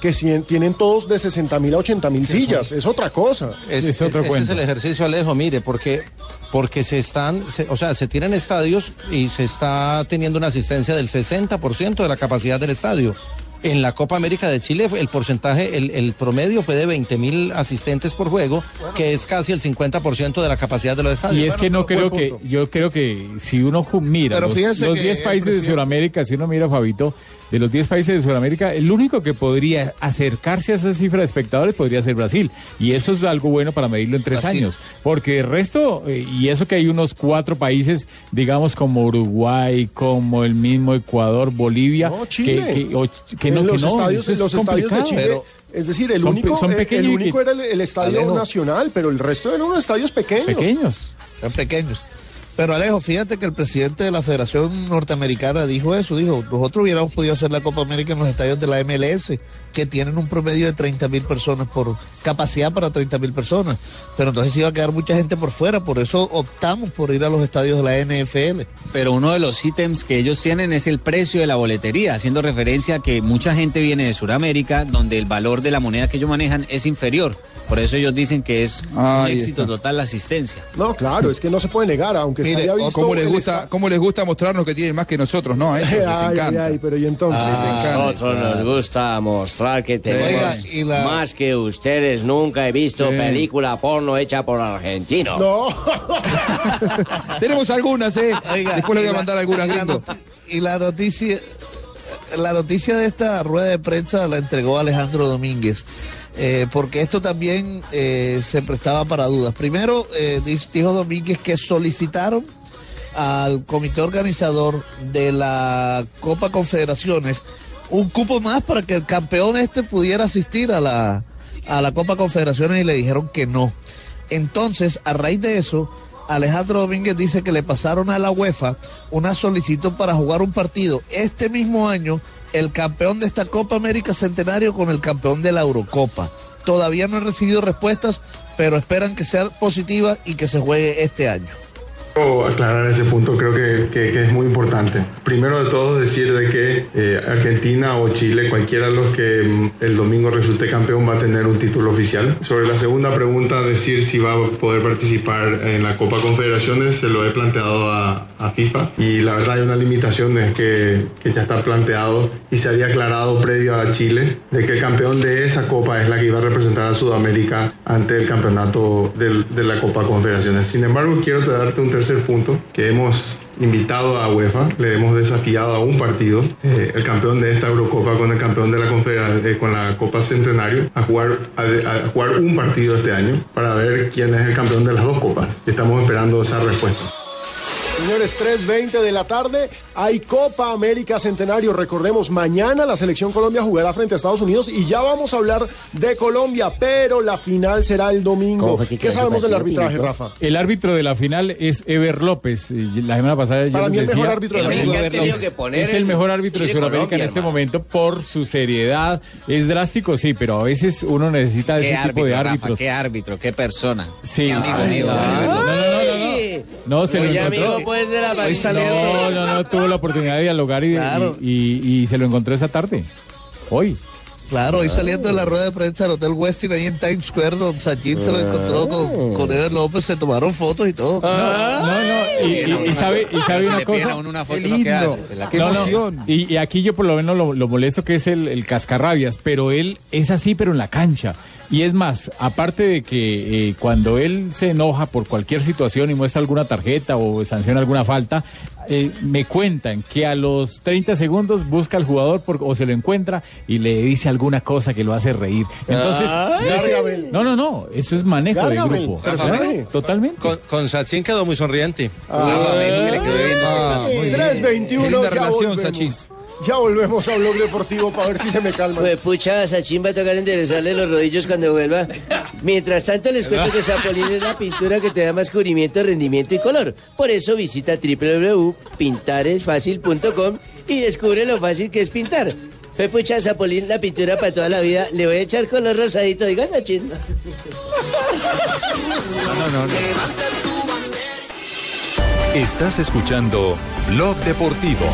que tienen todos de 60 mil a 80 mil sillas. Es otra cosa. Es, Es otro ese cuento. es el ejercicio, Alejo, mire, porque, porque se están, se- o sea, se tienen estadios y se está teniendo una asistencia del 60% de la capacidad del estadio. En la Copa América de Chile el porcentaje, el, el promedio fue de 20 mil asistentes por juego, que es casi el 50% de la capacidad de los estadios. Y es que no creo que, yo creo que si uno mira Pero los, fíjese los que 10 el países de Sudamérica, si uno mira, Fabito, de los 10 países de Sudamérica, el único que podría acercarse a esa cifra de espectadores podría ser Brasil. Y eso es algo bueno para medirlo en tres Brasil. años. Porque el resto, eh, y eso que hay unos cuatro países, digamos como Uruguay, como el mismo Ecuador, Bolivia, No, Chile. que, que, o- que no, que los no, estadios, es los estadios de. Chile, Pero- es decir, el son único, son eh, el único que- era el, el estadio Alejo. nacional, pero el resto eran unos estadios pequeños. pequeños. Son pequeños. Pero Alejo, fíjate que el presidente de la Federación Norteamericana dijo eso, dijo, nosotros hubiéramos podido hacer la Copa América en los estadios de la MLS, que tienen un promedio de 30 mil personas por capacidad para 30 mil personas. Pero entonces iba a quedar mucha gente por fuera, por eso optamos por ir a los estadios de la NFL. Pero uno de los ítems que ellos tienen es el precio de la boletería, haciendo referencia a que mucha gente viene de Sudamérica, donde el valor de la moneda que ellos manejan es inferior. Por eso ellos dicen que es un éxito está. total la asistencia. No, claro, es que no se puede negar, aunque que se había visto. ¿cómo les, gusta, ¿Cómo les gusta mostrarnos que tienen más que nosotros? No, a ellos les Ay, encanta. ay, pero y entonces. A nosotros nos gusta mostrar que tenemos la- más que ustedes. Nunca he visto Sí. película porno hecha por argentinos. No. Tenemos algunas, ¿eh? Oiga, Después les voy a mandar algunas, gringo. Y la noticia, la noticia de esta rueda de prensa la entregó Alejandro Domínguez. eh, porque esto también eh, se prestaba para dudas. Primero, eh, dijo Domínguez que solicitaron al comité organizador de la Copa Confederaciones un cupo más para que el campeón este pudiera asistir a la, a la Copa Confederaciones y le dijeron que no. Entonces, a raíz de eso, Alejandro Domínguez dice que le pasaron a la UEFA una solicitud para jugar un partido este mismo año, el campeón de esta Copa América Centenario con el campeón de la Eurocopa. Todavía no han recibido respuestas, pero esperan que sea positiva y que se juegue este año. Aclarar ese punto, creo que, que- que es muy importante. Primero de todo, decir de que eh, Argentina o Chile, cualquiera de los que mm, el domingo resulte campeón, va a tener un título oficial. Sobre la segunda pregunta, decir si va a poder participar en la Copa Confederaciones, se lo he planteado a, a FIFA y la verdad hay una limitación es que, que ya está planteado y se había aclarado previo a Chile de que el campeón de esa copa es la que iba a representar a Sudamérica ante el campeonato del- de la Copa Confederaciones. Sin embargo, quiero darte un tercer punto que hemos invitado a UEFA, le hemos desafiado a un partido, eh, el campeón de esta Eurocopa con el campeón de la Confederación, con la Copa Centenario, a jugar, a jugar un partido este año para ver quién es el campeón de las dos copas. Estamos esperando esa respuesta. Señores, 3.20 de la tarde, hay Copa América Centenario. Recordemos, mañana la selección Colombia jugará frente a Estados Unidos y ya vamos a hablar de Colombia, pero la final será el domingo. ¿Cómo fue que ¿Qué sabemos del arbitraje? Rafa? El árbitro de la final es Ever López. Y La semana pasada yo Para mí el decía, mejor árbitro de la es- final. es- el mejor árbitro de Sudamérica Colombia, en este hermano. momento por su seriedad. Es drástico, sí, pero a veces uno necesita Qué ese tipo árbitro, de Rafa, árbitros. qué árbitro, qué persona. Sí. Qué amigo Ay, no, no, no, no, no. No, se lo encontró. amigo, pues, de la Hoy. No, no, no, tuvo la oportunidad de dialogar y, Claro. y- y- y se lo encontró esa tarde. Hoy. Claro, hoy saliendo de la rueda de prensa del Hotel Westin ahí en Times Square, don Sachin se lo encontró con, con Ever López, se tomaron fotos y todo. No, no, no. Y, y- y sabe, y sabe Si una cosa. Y, y aquí yo por lo menos lo, lo molesto que es el, el cascarrabias, pero él es así, pero en la cancha. Y es más, aparte de que eh, cuando él se enoja por cualquier situación y muestra alguna tarjeta o sanciona alguna falta, eh, me cuentan que a los 30 segundos busca al jugador por- o se lo encuentra y le dice alguna cosa que lo hace reír. Entonces, Ay, ese- Gargamel. no, no, no, eso es manejo de grupo. personaje. Totalmente. Con, con Sachin quedó muy sonriente. Ah, bien. 3.21, Qué linda relación. Ya volvemos a Blog Deportivo para ver si se me calma. Pues pucha, Sachin va a tocar enderezarle los rodillos cuando vuelva. Mientras tanto, les cuento que Zapolín es la pintura que te da más cubrimiento, rendimiento y color. Por eso visita www.pintaresfacil.com y descubre lo fácil que es pintar. Pues pucha, Zapolín, la pintura para toda la vida. Le voy a echar color rosadito, diga Sachin. Estás escuchando Blog Deportivo.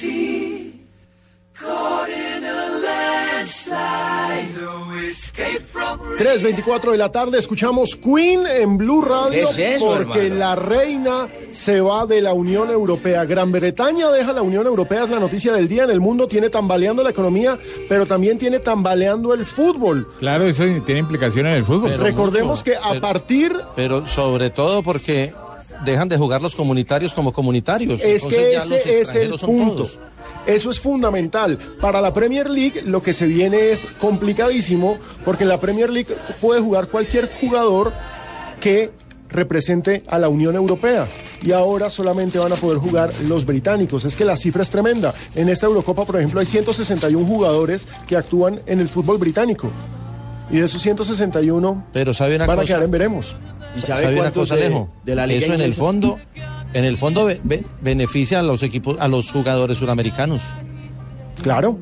Fantasy? Caught in a landslide. No escape from 3.24 de la tarde, escuchamos Queen en Blue Radio ¿Qué es eso, porque hermano? la reina se va de la Unión Europea. Gran Bretaña deja la Unión Europea, es la noticia del día en el mundo, tiene tambaleando la economía, pero también tiene tambaleando el fútbol. Claro, eso tiene implicación en el fútbol. Pero Recordemos mucho, que a pero- partir Pero sobre todo porque dejan de jugar los comunitarios como comunitarios. Es Entonces que ese es el punto. Eso es fundamental. Para la Premier League lo que se viene es complicadísimo porque en la Premier League puede jugar cualquier jugador que represente a la Unión Europea y ahora solamente van a poder jugar los británicos. Es que la cifra es tremenda. En esta Eurocopa, por ejemplo, hay 161 jugadores que actúan en el fútbol británico. Y de esos 161 Pero sabe una van a cosa. quedar en veremos. ¿Y Sa- sabe ¿Sabe una cosa, de- Alejo? de la Liga Eso en el fondo, en el fondo be- be- beneficia a los equipos, a los jugadores suramericanos. Claro.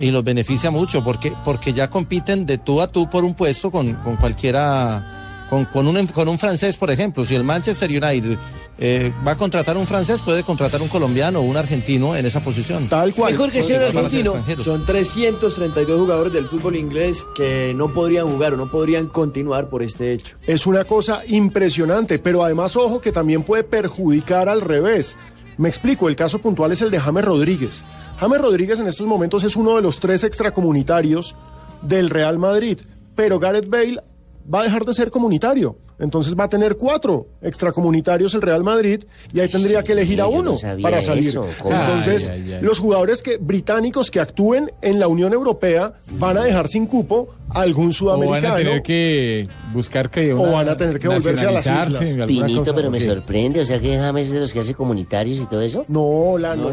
Y los beneficia mucho porque, porque ya compiten de tú a tú por un puesto con, con cualquiera Con, con, un, con un francés, por ejemplo, si el Manchester United eh, va a contratar un francés, puede contratar un colombiano o un argentino en esa posición. Tal cual. Mejor que sea un argentino. Son 332 jugadores del fútbol inglés que no podrían jugar o no podrían continuar por este hecho. Es una cosa impresionante, pero además, ojo, que también puede perjudicar al revés. Me explico, el caso puntual es el de James Rodríguez. James Rodríguez en estos momentos es uno de los tres extracomunitarios del Real Madrid, pero Gareth Bale va a dejar de ser comunitario. Entonces va a tener cuatro extracomunitarios el Real Madrid y ahí tendría que elegir a no uno sabía para salir. eso. Entonces, Ay, ay, ay. los jugadores que, británicos que actúen en la Unión Europea van a dejar sin cupo a algún O van sudamericano. a tener que buscar que O van a tener que volverse a las islas. Pinito, cosa, pero me sorprende. O sea que James es de los que hace comunitarios y todo eso. No, la no.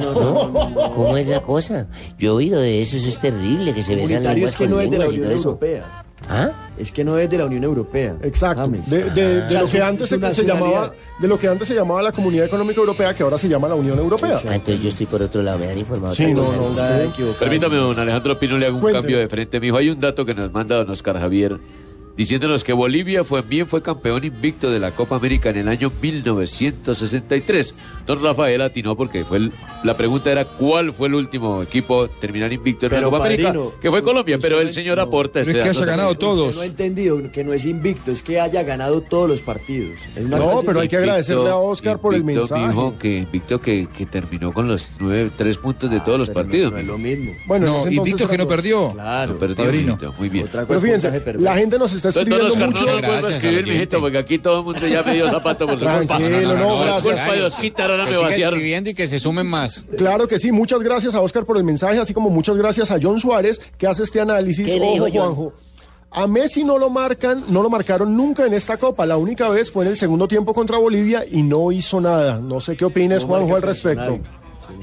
¿Cómo es la cosa? Yo he oído de eso, eso es terrible, que se besan lenguas que con no es de la y Unión todo eso. Europea. ¿Ah? Es que no es de la Unión Europea. Exacto. James. De, lo que antes es se, llamaba, de lo que antes se llamaba la Comunidad Económica Europea, que ahora se llama la Unión Europea. Ah, entonces yo estoy por otro lado, me han informado. Sí, no, no, Permítame, don Alejandro Pino, le hago un Cuénteme. cambio de frente. Mijo, hay un dato que nos manda don Oscar Javier diciéndonos que Bolivia fue, bien fue campeón invicto de la Copa América en el año 1963. Don Rafael atinó porque fue el- la pregunta era cuál fue el último equipo a terminar invicto en la Copa América, que fue Colombia, pero el señor no- aporta este es que haya ganado también. todos. Usted no ha entendido que no es invicto, es que haya ganado todos los partidos. Es una No, pero hay que invicto. agradecerle a Oscar por el Invicto, mensaje. mijo, que invicto que, que terminó con los nueve, tres puntos de todos los partidos. No es lo mismo. Bueno, No, invicto que no perdió. Claro. No perdió, Padrino. muy bien. Otra cosa Pero fíjense, la gente nos está Entonces, escribiendo Oscar, mucho. no nos vuelva a Gracias escribir, mijito, porque aquí todo el mundo ya me dio zapato por su culpa. Tranquilo, no, Por gracias. culpa de Osquita, ahora me vaciaron. escribiendo y que se sumen más. Claro que sí, muchas gracias a Oscar por el mensaje, así como muchas gracias a John Suárez que hace este análisis. ¿Qué Ojo? Juanjo. A Messi no lo marcan, no lo marcaron nunca en esta Copa. La única vez fue en el segundo tiempo contra Bolivia y no hizo nada. No sé qué opines, No Juanjo, al respecto.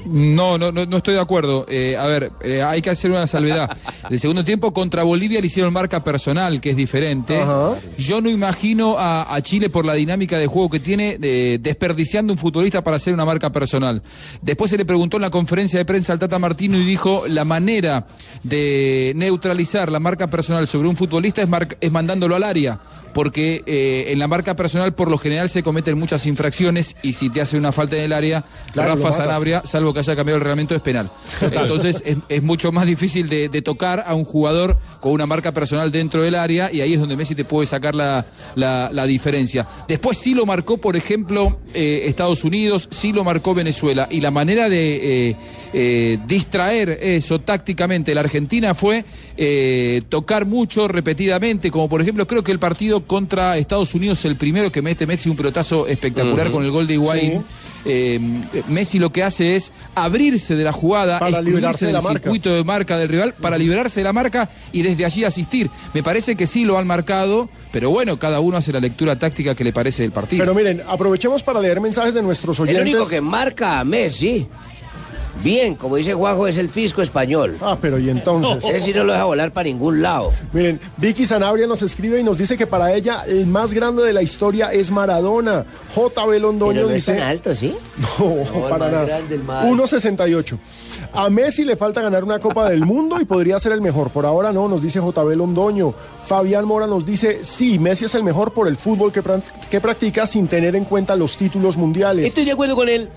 No, no, no, no estoy de acuerdo. Eh, a ver, eh, hay que hacer una salvedad. El segundo tiempo contra Bolivia le hicieron marca personal, que es diferente. Ajá. Yo no imagino a, a Chile por la dinámica de juego que tiene, eh, desperdiciando un futbolista para hacer una marca personal. Después se le preguntó en la conferencia de prensa al Tata Martino y dijo la manera de neutralizar la marca personal sobre un futbolista es, mar- es mandándolo al área. Porque eh, en la marca personal por lo general se cometen muchas infracciones y si te hace una falta en el área, Claro, Rafa. Sanabria, salvo que haya cambiado el reglamento, es penal. Entonces es, es mucho más difícil de, de tocar a un jugador con una marca personal dentro del área y ahí es donde Messi te puede sacar la, la- la diferencia. Después sí lo marcó, por ejemplo, eh, Estados Unidos, sí lo marcó Venezuela y la manera de eh, eh, distraer eso tácticamente la Argentina fue eh, tocar mucho repetidamente, como por ejemplo creo que el partido contra Estados Unidos, el primero que mete Messi un pelotazo espectacular con el gol de Higuaín. Sí. Eh, Messi lo que hace es abrirse de la jugada, Para liberarse de del marca. circuito de marca del rival, para liberarse de la marca y desde allí asistir. Me parece que sí lo han marcado, pero bueno, cada uno hace la lectura táctica que le parece del partido. Pero miren, aprovechemos para leer mensajes de nuestros El oyentes. único que marca a Messi, bien, como dice Juanjo, es el fisco español. Ah, pero y entonces. Ese sí no lo deja volar para ningún lado. Miren, Vicky Sanabria nos escribe y nos dice que para ella el más grande de la historia es Maradona. JB Londoño Pero no es dice. tan alto, ¿sí? No, No, para nada. grande, el más- 1.68. A Messi le falta ganar una Copa del Mundo y podría ser el mejor. Por ahora no, nos dice JB Londoño. Fabián Mora nos dice, sí, Messi es el mejor por el fútbol que practica sin tener en cuenta los títulos mundiales. Estoy de acuerdo con él.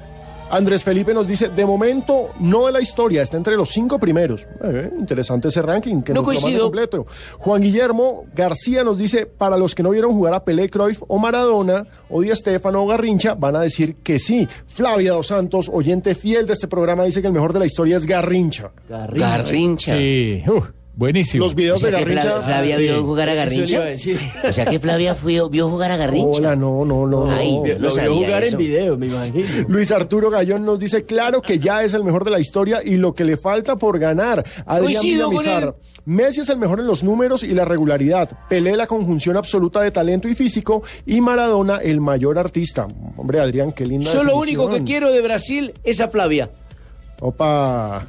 Andrés Felipe nos dice, de momento, no de la historia, está entre los cinco primeros. Eh, interesante ese ranking, que No nos coincido. completo. Juan Guillermo García nos dice, para los que no vieron jugar a Pelé, Cruyff o Maradona, o Di Stefano o Garrincha, van a decir que sí. Flavia Dos Santos, oyente fiel de este programa, dice que el mejor de la historia es Garrincha. Garrincha. Sí, uh, buenísimo. Los videos O sea de Garrincha... Flavia, Flavia sí. vio jugar a Garrincha. a. O sea que Flavia fue- vio jugar a Garrincha. Hola, no, no, no. Ay, no. Dios. Lo vio sabía jugar eso. en video, me imagino. Luis Arturo Gallón nos dice, claro que ya es el mejor de la historia y lo que le falta por ganar. Adrián Villamizar. Messi es el mejor en los números y la regularidad. Pelé la conjunción absoluta de talento y físico y Maradona el mayor artista. Hombre, Adrián, qué linda Yo lo único que quiero de Brasil es a Flavia. Opa,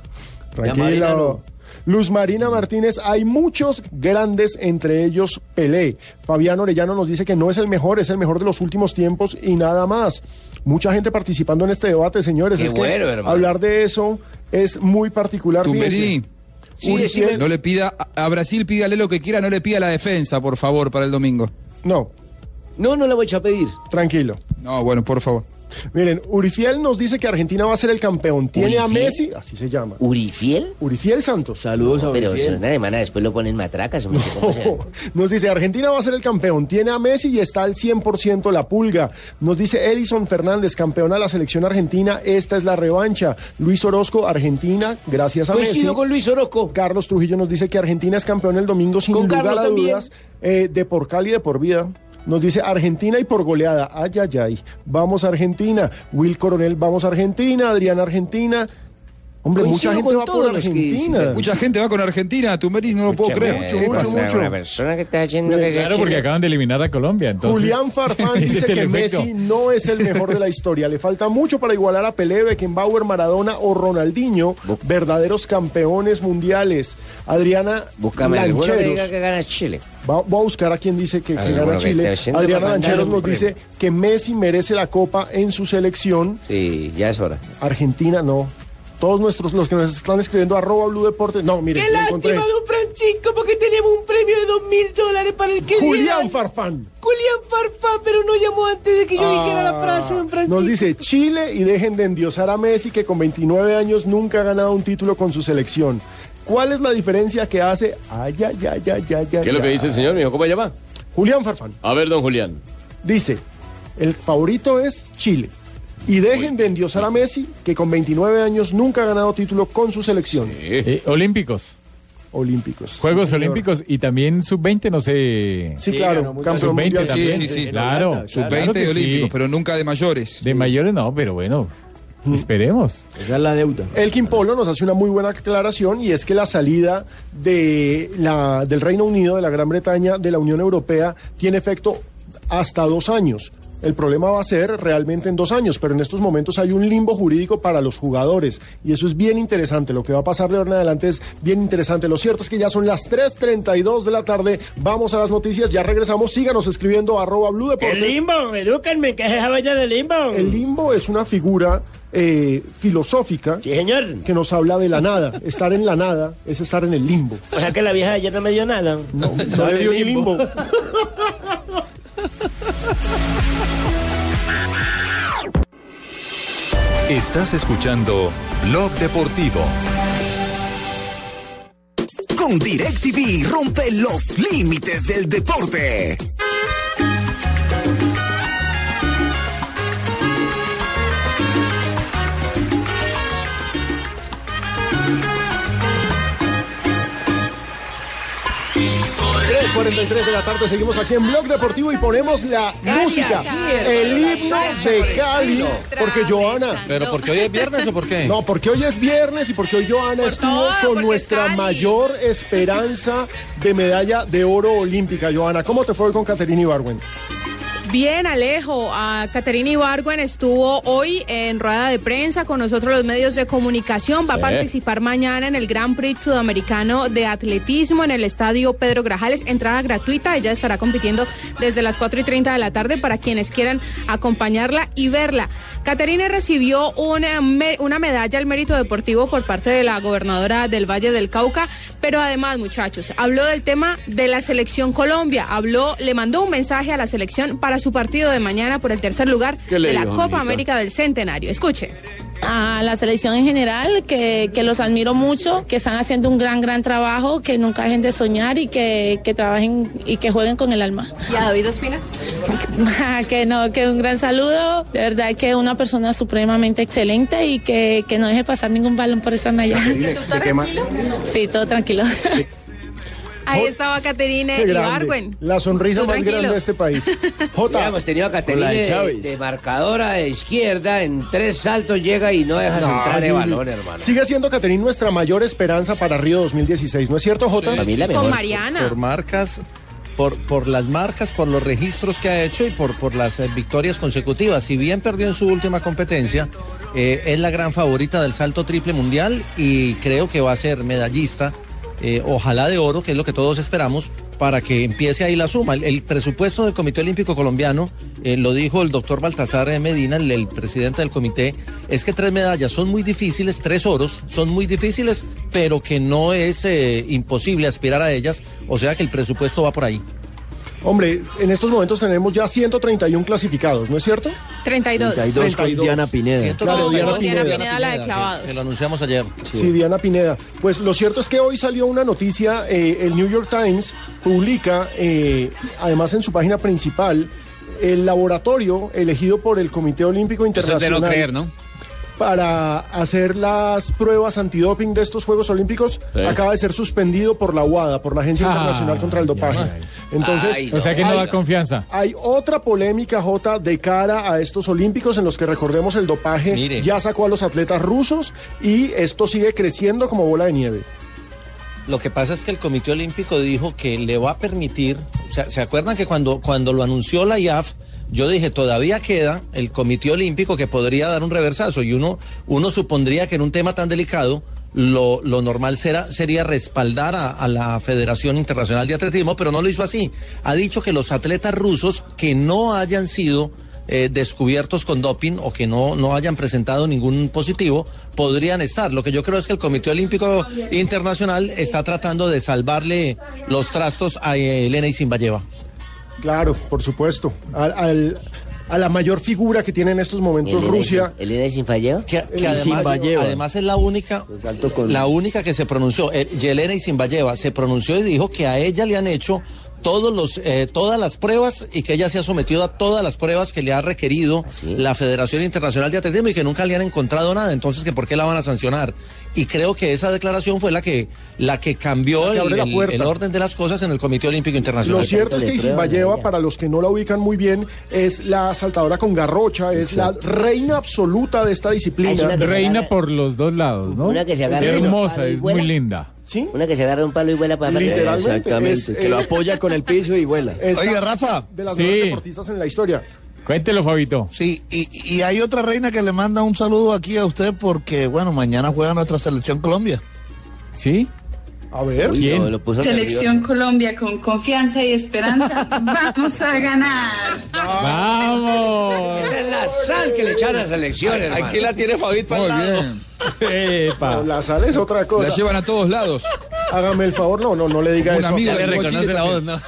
Marina tranquilo. Luz Marina Martínez, hay muchos grandes, entre ellos Pelé. Fabián Orellano nos dice que no es el mejor, es el mejor de los últimos tiempos y nada más. Mucha gente participando en este debate, señores. Qué es que bueno, hermano. hablar de eso es muy particular. Sí, no le pida a a Brasil, pídale lo que quiera, no le pida la defensa, por favor, para el domingo. No, No, no la voy a echar a pedir. Tranquilo. No, bueno, por favor. Miren, Urifiel nos dice que Argentina va a ser el campeón. Tiene a. Messi, así se llama. ¿Urifiel? Urifiel Santos. Saludos a Pero una semana después lo ponen matracas. Nos dice, Argentina va a ser el campeón. Tiene a Messi y está al 100% la pulga. Nos dice Edison Fernández, campeón a la selección argentina. Esta es la revancha. Luis Orozco, Argentina, gracias a Coincido Messi. con Luis Orozco. Carlos Trujillo nos dice que Argentina es campeón el domingo sin Con lugar Carlos a también. dudas. eh, de por Cali, de por vida. Nos dice Argentina y por goleada. Ay, ay, ay. Vamos a Argentina. Will Coronel, vamos a Argentina. Adrián, Argentina. Hombre, mucha gente va por que dicen. Argentina. Mucha gente va con Argentina, Tumberini, no lo puedo creer. mucho, ¿Qué mucho, pasa? mucho. Una persona que está haciendo que sea Claro, porque chile. acaban de eliminar a Colombia. Entonces, Julián Farfán dice el que efecto. Messi no es el mejor de la historia. Le falta mucho para igualar a Pelé, Beckenbauer, Maradona o Ronaldinho, verdaderos campeones mundiales. Adriana Búscame que Lancheros. diga que gana Chile. Va- voy a buscar a quien dice que, que Alguno gana Chile. Adriana Lancheros nos dice que Messi merece la copa en su selección. Sí, ya es hora. Argentina no. Todos nuestros, los que nos están escribiendo, arroba Blue Deportes. No, mire, Qué lástima, don Francisco, porque tenemos un premio de dos mil dólares para el que Julián diga- Farfán. Julián Farfán, pero no llamó antes de que yo dijera la frase, don Francisco. Ah, Nos dice Chile y dejen de endiosar a Messi que con 29 años nunca ha ganado un título con su selección. ¿Cuál es la diferencia que hace? Ay, ay, ay, ay, ay, ay, ¿Qué es lo que dice el señor, mijo? ¿Cómo se llama? Julián Farfán A ver, don Julián. dice, el favorito es Chile. Y dejen de endiosar a Messi que con 29 años nunca ha ganado título con su selección. Eh, olímpicos. Olímpicos. Juegos Sí, señor. Olímpicos y también sub-20, no sé. Sí, claro, ganó muchas- campeón Sub-20 mundial. Sí, también. sí, sí. Claro. Sub-20 claro olímpicos, sí. pero nunca de mayores. De mayores no, pero bueno, esperemos. Esa es la deuda. Elkin Polo nos hace una muy buena aclaración y es que la salida de la, del Reino Unido, de la Gran Bretaña, de la Unión Europea, tiene efecto hasta dos años. El problema va a ser realmente en dos años, pero en estos momentos hay un limbo jurídico para los jugadores y eso es bien interesante. Lo que va a pasar de ahora en adelante es bien interesante. Lo cierto es que ya son las 3.32 de la tarde. Vamos a las noticias, ya regresamos. Síganos escribiendo arroba Blue Deportes. El limbo, edúquenme, ¿qué es esa vaina del limbo? El limbo es una figura eh, filosófica Sí, señor. que nos habla de la nada. Estar en la nada es estar en el limbo. O sea que la vieja de ayer no me dio nada. No, no le dio ni limbo. Estás escuchando Blog Deportivo. Con DirecTV rompe los límites del deporte. 43 de la tarde, seguimos aquí en Blog Deportivo y ponemos la música, el himno de Cali, porque Joana. ¿Pero porque hoy es viernes o por qué? No, porque hoy es viernes y porque hoy Joana estuvo todo, con nuestra es mayor esperanza de medalla de oro olímpica. Joana, ¿cómo te fue hoy con Caterina Ibarwen? Bien, Alejo. A Caterina Ibargüen estuvo hoy en rueda de prensa con nosotros los medios de comunicación. Va a participar mañana en el Gran Prix Sudamericano de Atletismo en el Estadio Pedro Grajales. Entrada gratuita. Ella estará compitiendo desde las 4 y 30 de la tarde para quienes quieran acompañarla y verla. Caterina recibió una, me- una medalla al mérito deportivo por parte de la gobernadora del Valle del Cauca, pero además, muchachos, habló del tema de la selección Colombia. Habló, le mandó un mensaje a la selección para su partido de mañana por el tercer lugar ¿Qué le de la dijo, Copa? América del Centenario. Escuche. a la selección en general, que, que los admiro mucho, que están haciendo un gran, gran trabajo, que nunca dejen de soñar y que, que trabajen y que jueguen con el alma. ¿Y a David Ospina? que no, que un gran saludo, de verdad que una persona supremamente excelente y que, que no deje pasar ningún balón por esa malla. Sí, todo tranquilo. Ahí estaba grande. Ibargüen. La sonrisa Tú más tranquilo. grande de este país. Jota. Hemos tenido a la de marcadora de izquierda, en tres saltos llega y no deja No, centrar el balón, hermano. Sigue siendo Caterina nuestra mayor esperanza para Río 2016, ¿no es cierto, Jota? Con Mariana. Por marcas, por, por las marcas, por los registros que ha hecho y por, por las eh, victorias consecutivas. Si bien perdió en su última competencia, eh, es la gran favorita del salto triple mundial y creo que va a ser medallista, eh, ojalá de oro, que es lo que todos esperamos, para que empiece ahí la suma. El, presupuesto del Comité Olímpico Colombiano, eh, lo dijo el doctor Baltasar Medina, el, el presidente del comité, es que tres medallas son muy difíciles, tres oros son muy difíciles, pero que no es eh, imposible aspirar a ellas, o sea que el presupuesto va por ahí. Hombre, en estos momentos tenemos ya 131 clasificados, ¿no es cierto? 32. 32 con Diana Pineda. Claro, Diana Diana Pineda. Pineda, la de clavados. Que lo anunciamos ayer. Sí. Diana Pineda. Pues lo cierto es que hoy salió una noticia, eh, el New York Times publica, eh, además en su página principal, el laboratorio elegido por el Comité Olímpico Eso es de Internacional no creer, ¿no? Para hacer las pruebas antidoping de estos Juegos Olímpicos Sí. acaba de ser suspendido por la UADA, por la Agencia Ah, Internacional contra el Dopaje. Entonces, Ay, no. O sea que no da confianza. Hay otra polémica, J, de cara a estos Olímpicos en los que recordemos el dopaje Mire. ya sacó a los atletas rusos y esto sigue creciendo como bola de nieve. Lo que pasa es que el Comité Olímpico dijo que le va a permitir, o sea, ¿se acuerdan que cuando, cuando lo anunció la IAF, yo dije, todavía queda el Comité Olímpico que podría dar un reversazo y uno, uno supondría que en un tema tan delicado lo, lo normal será, sería respaldar a, la Federación Internacional de Atletismo, pero no lo hizo así. Ha dicho que los atletas rusos que no hayan sido eh, descubiertos con doping o que no, no hayan presentado ningún positivo podrían estar. Lo que yo creo es que el Comité Olímpico Internacional está tratando de salvarle los trastos a Elena Isinbayeva. Claro, por supuesto. Al- al- a la mayor figura que tiene en estos momentos Rusia. ¿Elena Sinfalleva? Que, que además, además es la única, la única que se pronunció. Yelena Isinbayeva se pronunció y dijo que a ella le han hecho todos los, eh, todas las pruebas y que ella se ha sometido a todas las pruebas que le ha requerido la Federación Internacional de Atletismo y que nunca le han encontrado nada. Entonces, que ¿por qué la van a sancionar? Y creo que esa declaración fue la que, la que cambió La que el, abre la el- puerta. el orden de las cosas en el Comité Olímpico Internacional. Lo cierto es que Isinbayeva, para los que no la ubican muy bien, es la saltadora con garrocha, es la reina absoluta de esta disciplina. Reina por los dos lados, ¿no? Una que se agarra Es de los hermosa, es muy linda. ¿Sí? Una que se agarra un palo y vuela para Literalmente. Exactamente, es- que lo es- apoya con el piso y vuela. es Oiga, la- Rafa. De las Sí. mejores deportistas en la historia. Cuéntelo, Fabito. Sí, y, y hay otra reina que le manda un saludo aquí a usted porque, bueno, mañana juega nuestra selección Colombia. ¿Sí? A ver. ¿Quién? Selección Colombia con confianza y esperanza. Vamos a ganar. ¡Vamos! Esa es la sal que le echan a las elecciones. Aquí la tiene Fabit para Muy el lado. bien. Epa. No, la sal es otra cosa. La llevan a todos lados. Hágame el favor, no, no, no le diga eso. de le reconoce la también. voz, ¿no?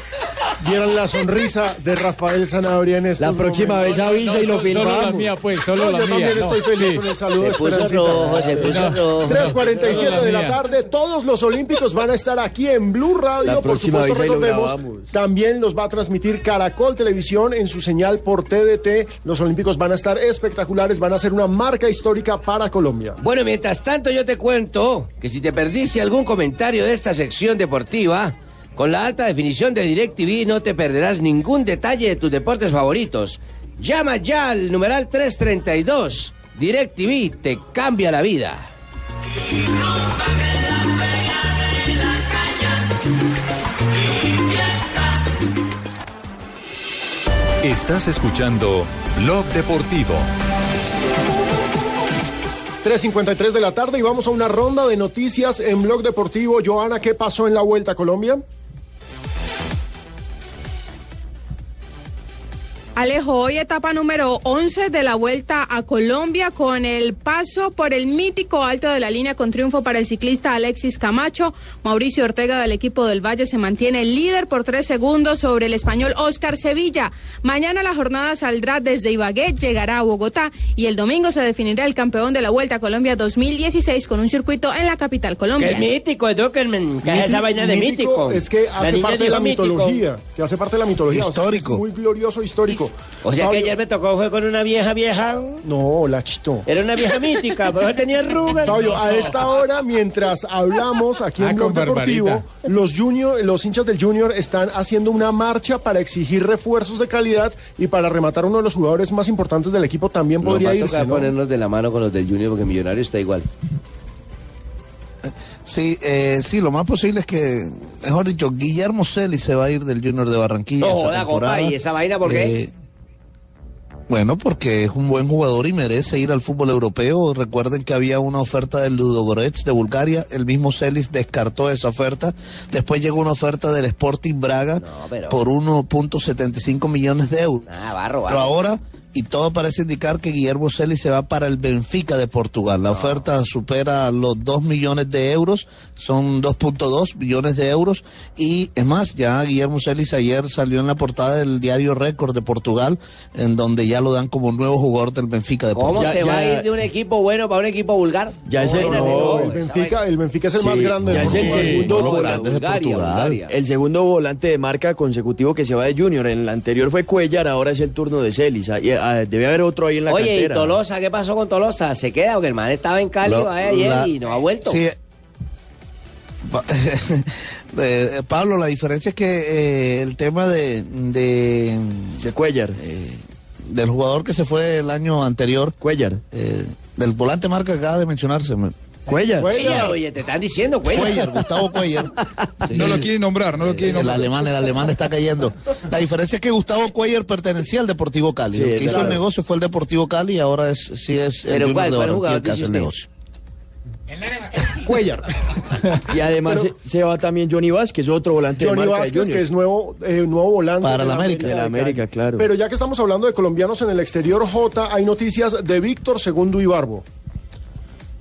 Vieron la sonrisa de Rafael Sanabria en estos La próxima momentos. vez avisa y lo Solo la filmamos. mía, pues, solo No, la yo mía. también no, estoy feliz sí. con el saludo de Se puso rojo, se puso rojo. 3.47 de la tarde, todos los olímpicos van a estar aquí en Blue Radio, La por próxima supuesto vez ahí lo recordemos, grabamos. también los va a transmitir Caracol Televisión en su señal por TDT, los olímpicos van a estar espectaculares, van a ser una marca histórica para Colombia. Mientras tanto yo te cuento que si te perdiste algún comentario de esta sección deportiva, con la alta definición de DirecTV no te perderás ningún detalle de tus deportes favoritos. Llama ya al numeral 332. DirecTV te cambia la vida. Estás escuchando Blog Deportivo. 3.53 de la tarde y vamos a una ronda de noticias en Blog Deportivo. Joana, ¿qué pasó en la Vuelta a Colombia? Alejo, hoy etapa número 11 de la Vuelta a Colombia con el paso por el mítico alto de la línea con triunfo para el ciclista Alexis Camacho. Mauricio Ortega del equipo del Valle se mantiene líder por tres segundos sobre el español Oscar Sevilla. Mañana la jornada saldrá desde Ibagué, llegará a Bogotá y el domingo se definirá el campeón de la Vuelta a Colombia 2016 con un circuito en la capital ¡Qué colombiana. mítico, Duckerman! ¿Qué es esa vaina de mítico? Es que hace parte de la mítico. mitología. Que hace parte de la mitología. o sea, Histórico. es muy glorioso histórico. O sea que ayer me tocó fue con una vieja vieja. No, la chito. Era una vieja mítica, pero tenía arrugas. Fabio, a esta hora, mientras hablamos aquí en Ah, Blog Deportivo, Barbarita. los junior, los hinchas del Junior están haciendo una marcha para exigir refuerzos de calidad y para rematar uno de los jugadores más importantes del equipo también Nos podría va a irse. tocar ¿no? ponernos de la mano con los del Junior porque Millonario está igual. Sí, eh, sí, lo más posible es que, mejor dicho, Guillermo Celis se va a ir del Junior de Barranquilla. No esta joda, compa, ¿y esa vaina por qué? Eh, bueno, porque es un buen jugador y merece ir al fútbol europeo. Recuerden que había una oferta del Ludogorets de Bulgaria. El mismo Celis descartó esa oferta. Después llegó una oferta del Sporting Braga pero- por 1.75 millones de euros. Ah, barro, Pero ahora y todo parece indicar que Guillermo Celis se va para el Benfica de Portugal. La oferta supera los 2 millones de euros, son 2.2 millones de euros y es más, ya Guillermo Celis ayer salió en la portada del diario Récord de Portugal, en donde ya lo dan como nuevo jugador del Benfica de ¿Cómo Portugal. se va a ir de un equipo bueno para un equipo vulgar? Ya es el, No, Benfica, el Benfica es el Sí, más grande. ya del es el mundo. segundo, No, grandes de Bulgaria, Portugal. Bulgaria. el segundo volante de marca consecutivo que se va de Junior. En el anterior fue Cuellar, ahora es el turno de Celis. Ah, ah, debe haber otro ahí en la Oye, ¿y cantera. Tolosa? ¿Qué pasó con Tolosa? ¿Se queda? Porque el man estaba en Cali ayer la- y no ha vuelto. Sí. Eh, Pablo, la diferencia es que eh, el tema de, de, De Cuellar. eh, del jugador que se fue el año anterior, Cuellar. eh, del volante marca que acaba de mencionarse, me- Cuellar. Cuellar, oye, te están diciendo Cuellar. Cuellar, Gustavo Cuellar. Sí. No lo quiere nombrar, no lo quiere El nombrar. alemán, el alemán está cayendo. La diferencia es que Gustavo Cuellar pertenecía al Deportivo Cali. Sí, el que hizo el negocio fue el Deportivo Cali y ahora es, sí es el Pero Junior ¿cuál- de cuál Barranquilla jugador el que hace el negocio. Cuellar. Y además se, se va también Johnny Vázquez, otro volante Johnny de marca Vázquez, Junior. que es nuevo, eh, nuevo volante. Para la América. De la América, claro. Pero ya que estamos hablando de colombianos en el exterior, J, hay noticias de Víctor Segundo Ibarbo.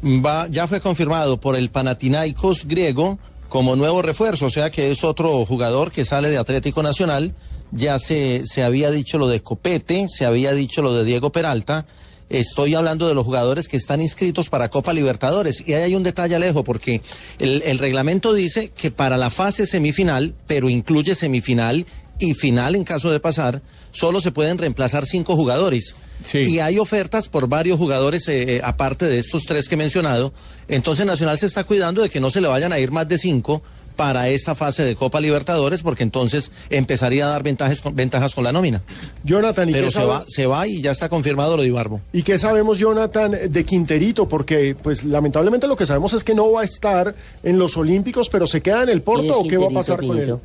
Va, ya fue confirmado por el Panathinaikos griego como nuevo refuerzo, o sea que es otro jugador que sale de Atlético Nacional. Ya se, se había dicho lo de Copete, se había dicho lo de Diego Peralta. Estoy hablando de los jugadores que están inscritos para Copa Libertadores. Y ahí hay un detalle, Alejo, porque el, el reglamento dice que para la fase semifinal, pero incluye semifinal y final en caso de pasar, solo se pueden reemplazar cinco jugadores. Sí. Y hay ofertas por varios jugadores, eh, eh, aparte de estos tres que he mencionado. Entonces Nacional se está cuidando de que no se le vayan a ir más de cinco para esta fase de Copa Libertadores, porque entonces empezaría a dar ventajas con, ventajas con la nómina. Jonathan, ¿y Pero qué, se sabe- va, se va y ya está confirmado lo de Ibarbo. ¿y qué sabemos, Jonathan, de Quinterito? Porque, pues, lamentablemente lo que sabemos es que no va a estar en los Olímpicos, pero se queda en el Porto o qué va a pasar con él.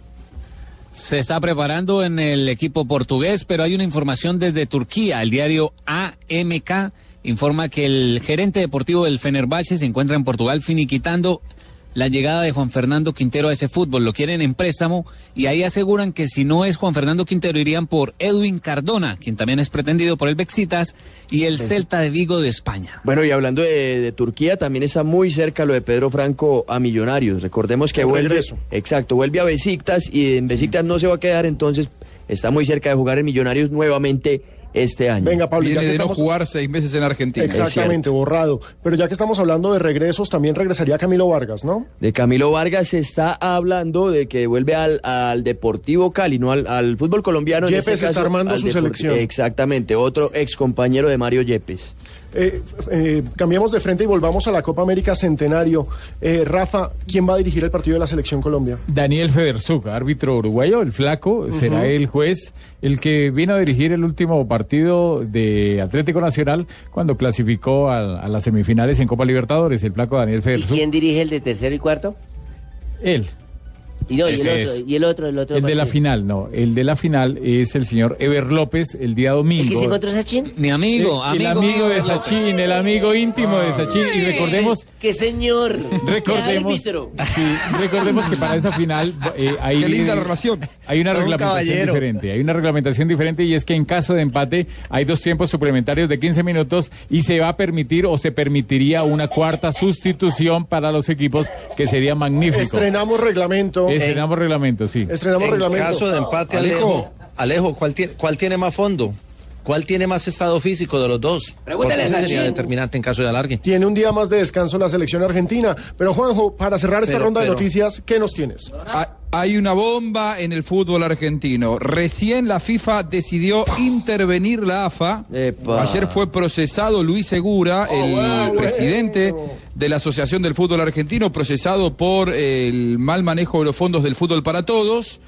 Se está preparando en el equipo portugués, pero hay una información desde Turquía. El diario AMK informa que el gerente deportivo del Fenerbahce se encuentra en Portugal finiquitando la llegada de Juan Fernando Quintero a ese fútbol. Lo quieren en préstamo y ahí aseguran que si no es Juan Fernando Quintero irían por Edwin Cardona, quien también es pretendido por el Bexitas y el Celta de Vigo de España. Bueno, y hablando de, de Turquía, también está muy cerca lo de Pedro Franco a Millonarios. Recordemos que El vuelve. regreso. Exacto, vuelve a Besiktas y en Besiktas no se va a quedar, entonces está muy cerca de jugar en Millonarios nuevamente este año. Venga, Pablo, ya Viene que de no jugar seis meses en Argentina. Exactamente, borrado. Pero ya que estamos hablando de regresos, también regresaría Camilo Vargas, ¿no? De Camilo Vargas se está hablando de que vuelve al, al Deportivo Cali, no al, al fútbol colombiano. en Yepes este está caso, armando su Depor- selección. Exactamente, otro ex compañero de Mario Yepes. Eh, eh, cambiamos de frente y volvamos a la Copa América Centenario. Eh, Rafa, ¿quién va a dirigir el partido de la Selección Colombia? Daniel Federzuk, árbitro uruguayo, el flaco, será el juez, el que vino a dirigir el último partido de Atlético Nacional cuando clasificó a, a las semifinales en Copa Libertadores, el flaco Daniel ¿Y Federzuk. quién dirige el de tercero y cuarto? Él. Y, no, y, el otro, es. y el otro, el otro. El de la final, no. El de la final es el señor Ever López el día domingo. ¿El que se encontró Sachin? Mi amigo, Eh, amigo, el amigo de. Sachin, el amigo íntimo de Sachin. Y recordemos, ¡Qué señor! recordemos, ¡Qué sí, recordemos que para esa final eh, hay, Qué linda relación. hay una Un reglamentación diferente. Hay una reglamentación diferente y es que en caso de empate hay dos tiempos suplementarios de 15 minutos y se va a permitir o se permitiría una cuarta sustitución para los equipos que sería magnífico. Estrenamos reglamento. Estrenamos reglamento, sí. Estrenamos en reglamento. caso de empate, Alejo. Alejo, Alejo, ¿cuál, tiene, ¿cuál tiene más fondo? ¿Cuál tiene más estado físico de los dos? Pregúntale ese sería determinante en caso de alargue. Tiene un día más de descanso la selección argentina. Pero Juanjo, para cerrar esta Pero- ronda de noticias, ¿qué nos tienes? Ha- Hay una bomba en el fútbol argentino. Recién la FIFA decidió intervenir la AFA. Epa. Ayer fue procesado Luis Segura, el bueno. presidente de la Asociación del Fútbol Argentino, procesado por el mal manejo de los fondos del fútbol para todos.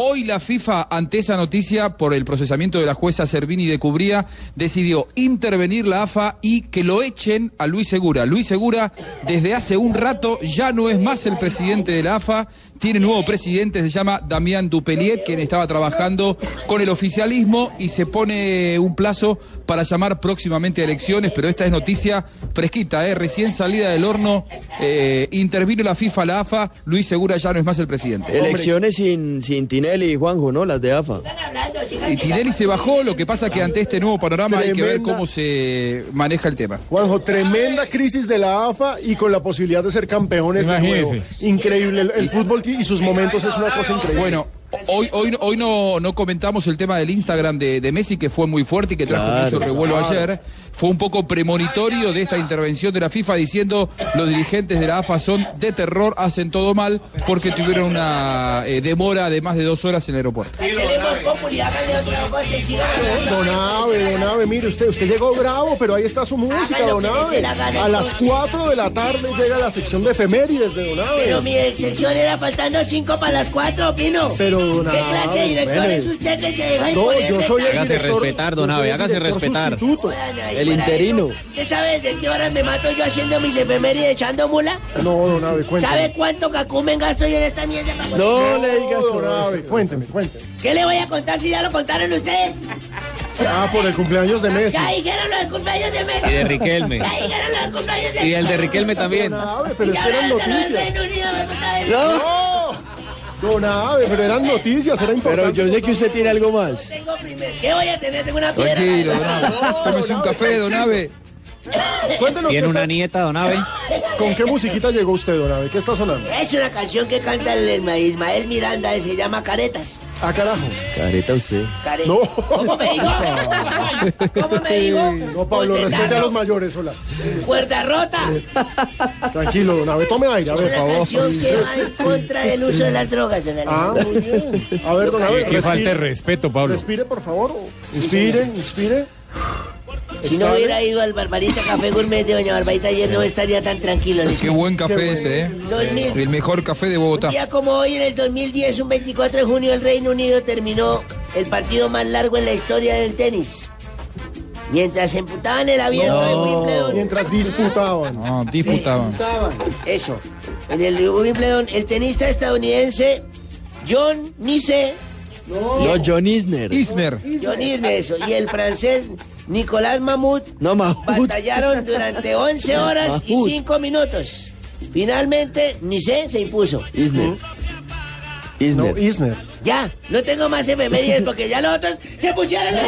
Hoy la FIFA, ante esa noticia, por el procesamiento de la jueza Servini de Cubría, decidió intervenir la AFA y que lo echen a Luis Segura. Luis Segura, desde hace un rato, ya no es más el presidente de la AFA, tiene nuevo presidente, se llama Damián Dupeliet, quien estaba trabajando con el oficialismo y se pone un plazo para llamar próximamente a elecciones, pero esta es noticia fresquita, ¿eh? recién salida del horno, eh, intervino la FIFA, la AFA, Luis Segura ya no es más el presidente. Elecciones sin, sin Tinelli y Juanjo, ¿no? Las de AFA. Y Tinelli se bajó, lo que pasa que ante este nuevo panorama hay que ver Tremenda. cómo se maneja el tema. Juanjo, tremenda crisis de la AFA y con la posibilidad de ser campeones de nuevo. Imagínese. Increíble. El, el fútbol y sus momentos es una cosa increíble. Bueno, hoy, hoy, hoy no, no comentamos el tema del Instagram de, de Messi, que fue muy fuerte y que trajo Claro, mucho revuelo claro. ayer. Fue un poco premonitorio de esta intervención de la FIFA diciendo los dirigentes de la AFA son de terror, hacen todo mal porque tuvieron una eh, demora de más de dos horas en el aeropuerto. Don Ave, Don Ave, mire usted, usted llegó bravo, pero ahí está su música, Haga lo Don que le Ave. dé la gana, A las entonces. 4 de la tarde llega la sección de efemérides de Don Ave. Pero mi sección era faltando cinco para las cuatro, Pino. Pero, don ¿Qué clase de director es usted que se deja No, yo soy el director- respetar, don yo soy Abe, el hágase respetar. El interino. ¿Usted sabe desde qué horas me mato yo haciendo mis efemérides echando mula? No, Don Ave, cuénteme. ¿Sabe cuánto cacumen gasto yo en esta mierda? No poner- le diga Don Ave, cuénteme, cuénteme. ¿Qué le voy a contar si ya lo contaron ustedes? Ah, por el cumpleaños de Messi. Ya dijeron lo del cumpleaños de Messi. Y de Riquelme. Ya dijeron lo del cumpleaños de Y el de Riquelme también. Ave, pero noticias. Me No, Don Ave, pero eran noticias, era importante. Pero yo sé que usted tiene algo más. Tengo primero. ¿Qué voy a tener? Tengo una piedra. Tranquilo, Don Abe. Tómese un café, Don Abe. Cuéntenos Tiene una está- nieta, don Ave. ¿Con qué musiquita llegó usted, Don Ave? ¿Qué está sonando? Es una canción que canta el Ismael Miranda y se llama Caretas. Ah, carajo. Careta usted. Care- No. ¿Cómo me dijo? ¿Cómo me dijo? No, Pablo, respete a los mayores, hola. Cuerda rota. Tranquilo, Don Ave, tome aire, a Es ver, una por favor. canción que va en contra del uso de las drogas, don Ah, muy bien. A ver, Don falta de respire, respeto, Pablo. respire, por favor. Inspire, inspire. Si no hubiera ido al Barbarita Café Gourmet de Doña Barbarita ayer no estaría tan tranquilo. les Qué buen café ese, ¿eh? El mejor café de Bogotá. Un día como hoy, en el 2010, un 24 de junio, el Reino Unido terminó el partido más largo en la historia del tenis. Mientras se emputaban el avión de Wimbledon. Mientras disputaban. No, disputaban. Eso. En el Wimbledon, el tenista estadounidense John Nice. No, John Isner. Isner. John Isner, eso. Y el francés Nicolás Mahmoud No, batallaron durante 11 horas y Mahmoud. 5 minutos. Finalmente, Nice se impuso. Isner. Isner. No, Isner. Ya, no tengo más efemérides porque ya los otros se pusieron a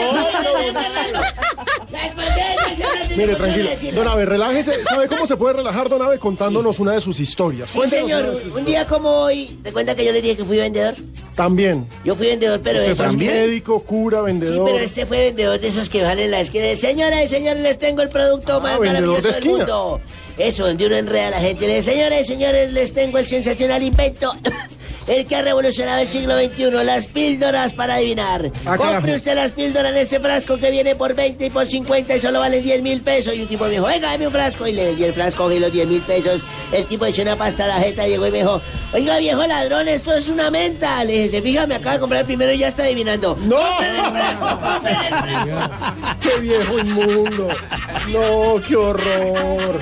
Mire, tranquilo. Don Ave, relájese. ¿Sabe cómo se puede relajar, Don Ave? Contándonos una de sus historias. Sí, Cuéntenos una señor. Un día como hoy, ¿te cuenta que yo le dije que fui vendedor? También. Yo fui vendedor, pero de esos médico, cura, Sí, vendedor. pero este fue vendedor de esos que valen en la esquina. Señoras y señores, les tengo el producto más Ah, vendedor maravilloso de del mundo. Eso, donde uno enreda a la gente. Le dice, señoras y señores, les tengo el sensacional invento. El que ha revolucionado el siglo XXI, las píldoras para adivinar. Ah, Compre usted las píldoras en este frasco que viene por 20 y por 50 y solo valen 10 mil pesos. Y un tipo me dijo, venga, dame un frasco. Y le vendí el frasco y los 10 mil pesos. El tipo echó una pasta a la jeta, llegó y me dijo, oiga, viejo ladrón, esto es una menta. Le dije, fíjame, me acaba de comprar el primero y ya está adivinando. ¡No! ¡Cómprele el frasco, el frasco! ¡Qué viejo inmundo! No, qué horror.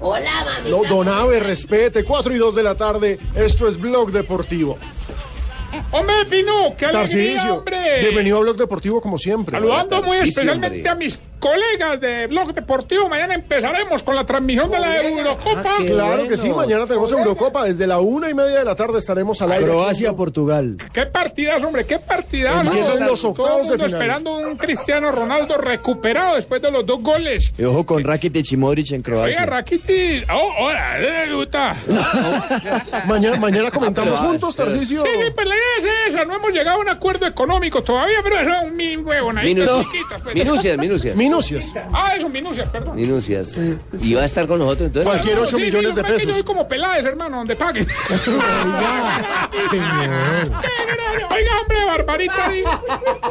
Hola, mami. No, Don Ave, respete. 4 y 2 de la tarde. Esto es Blog Deportivo. を。Hombre, Pino, qué alegría, Tarcisio, hombre. bienvenido a Blog Deportivo como siempre. Saludando muy especialmente hombre. a mis colegas de Blog Deportivo. Mañana empezaremos con la transmisión de la Eurocopa. Claro que sí, mañana tenemos Eurocopa. Desde la una y media de la tarde estaremos al aire. Croacia, Portugal. Qué partidazo, hombre, qué partidazo. Empiezan los Todo octavos el mundo de final. esperando un Cristiano Ronaldo recuperado después de los dos goles. Y ojo con Rakitic y Modric en Oiga, Croacia. Rakitic. Oh, hola, le gusta. Mañana, mañana comentamos juntos, Tarcisio. Sí, pues la idea es esa. No hemos llegado a un acuerdo económico todavía, pero eso es un mi huevón ahí. Pues. Minucias, minucias. Minucias. Ah, eso, minucias, perdón. Minucias. Y va a estar con nosotros entonces. Cualquier 8 Sí, sí, millones lo de que Yo pesos. soy como Peláez, hermano, donde paguen. Oiga, hombre, Barbarita.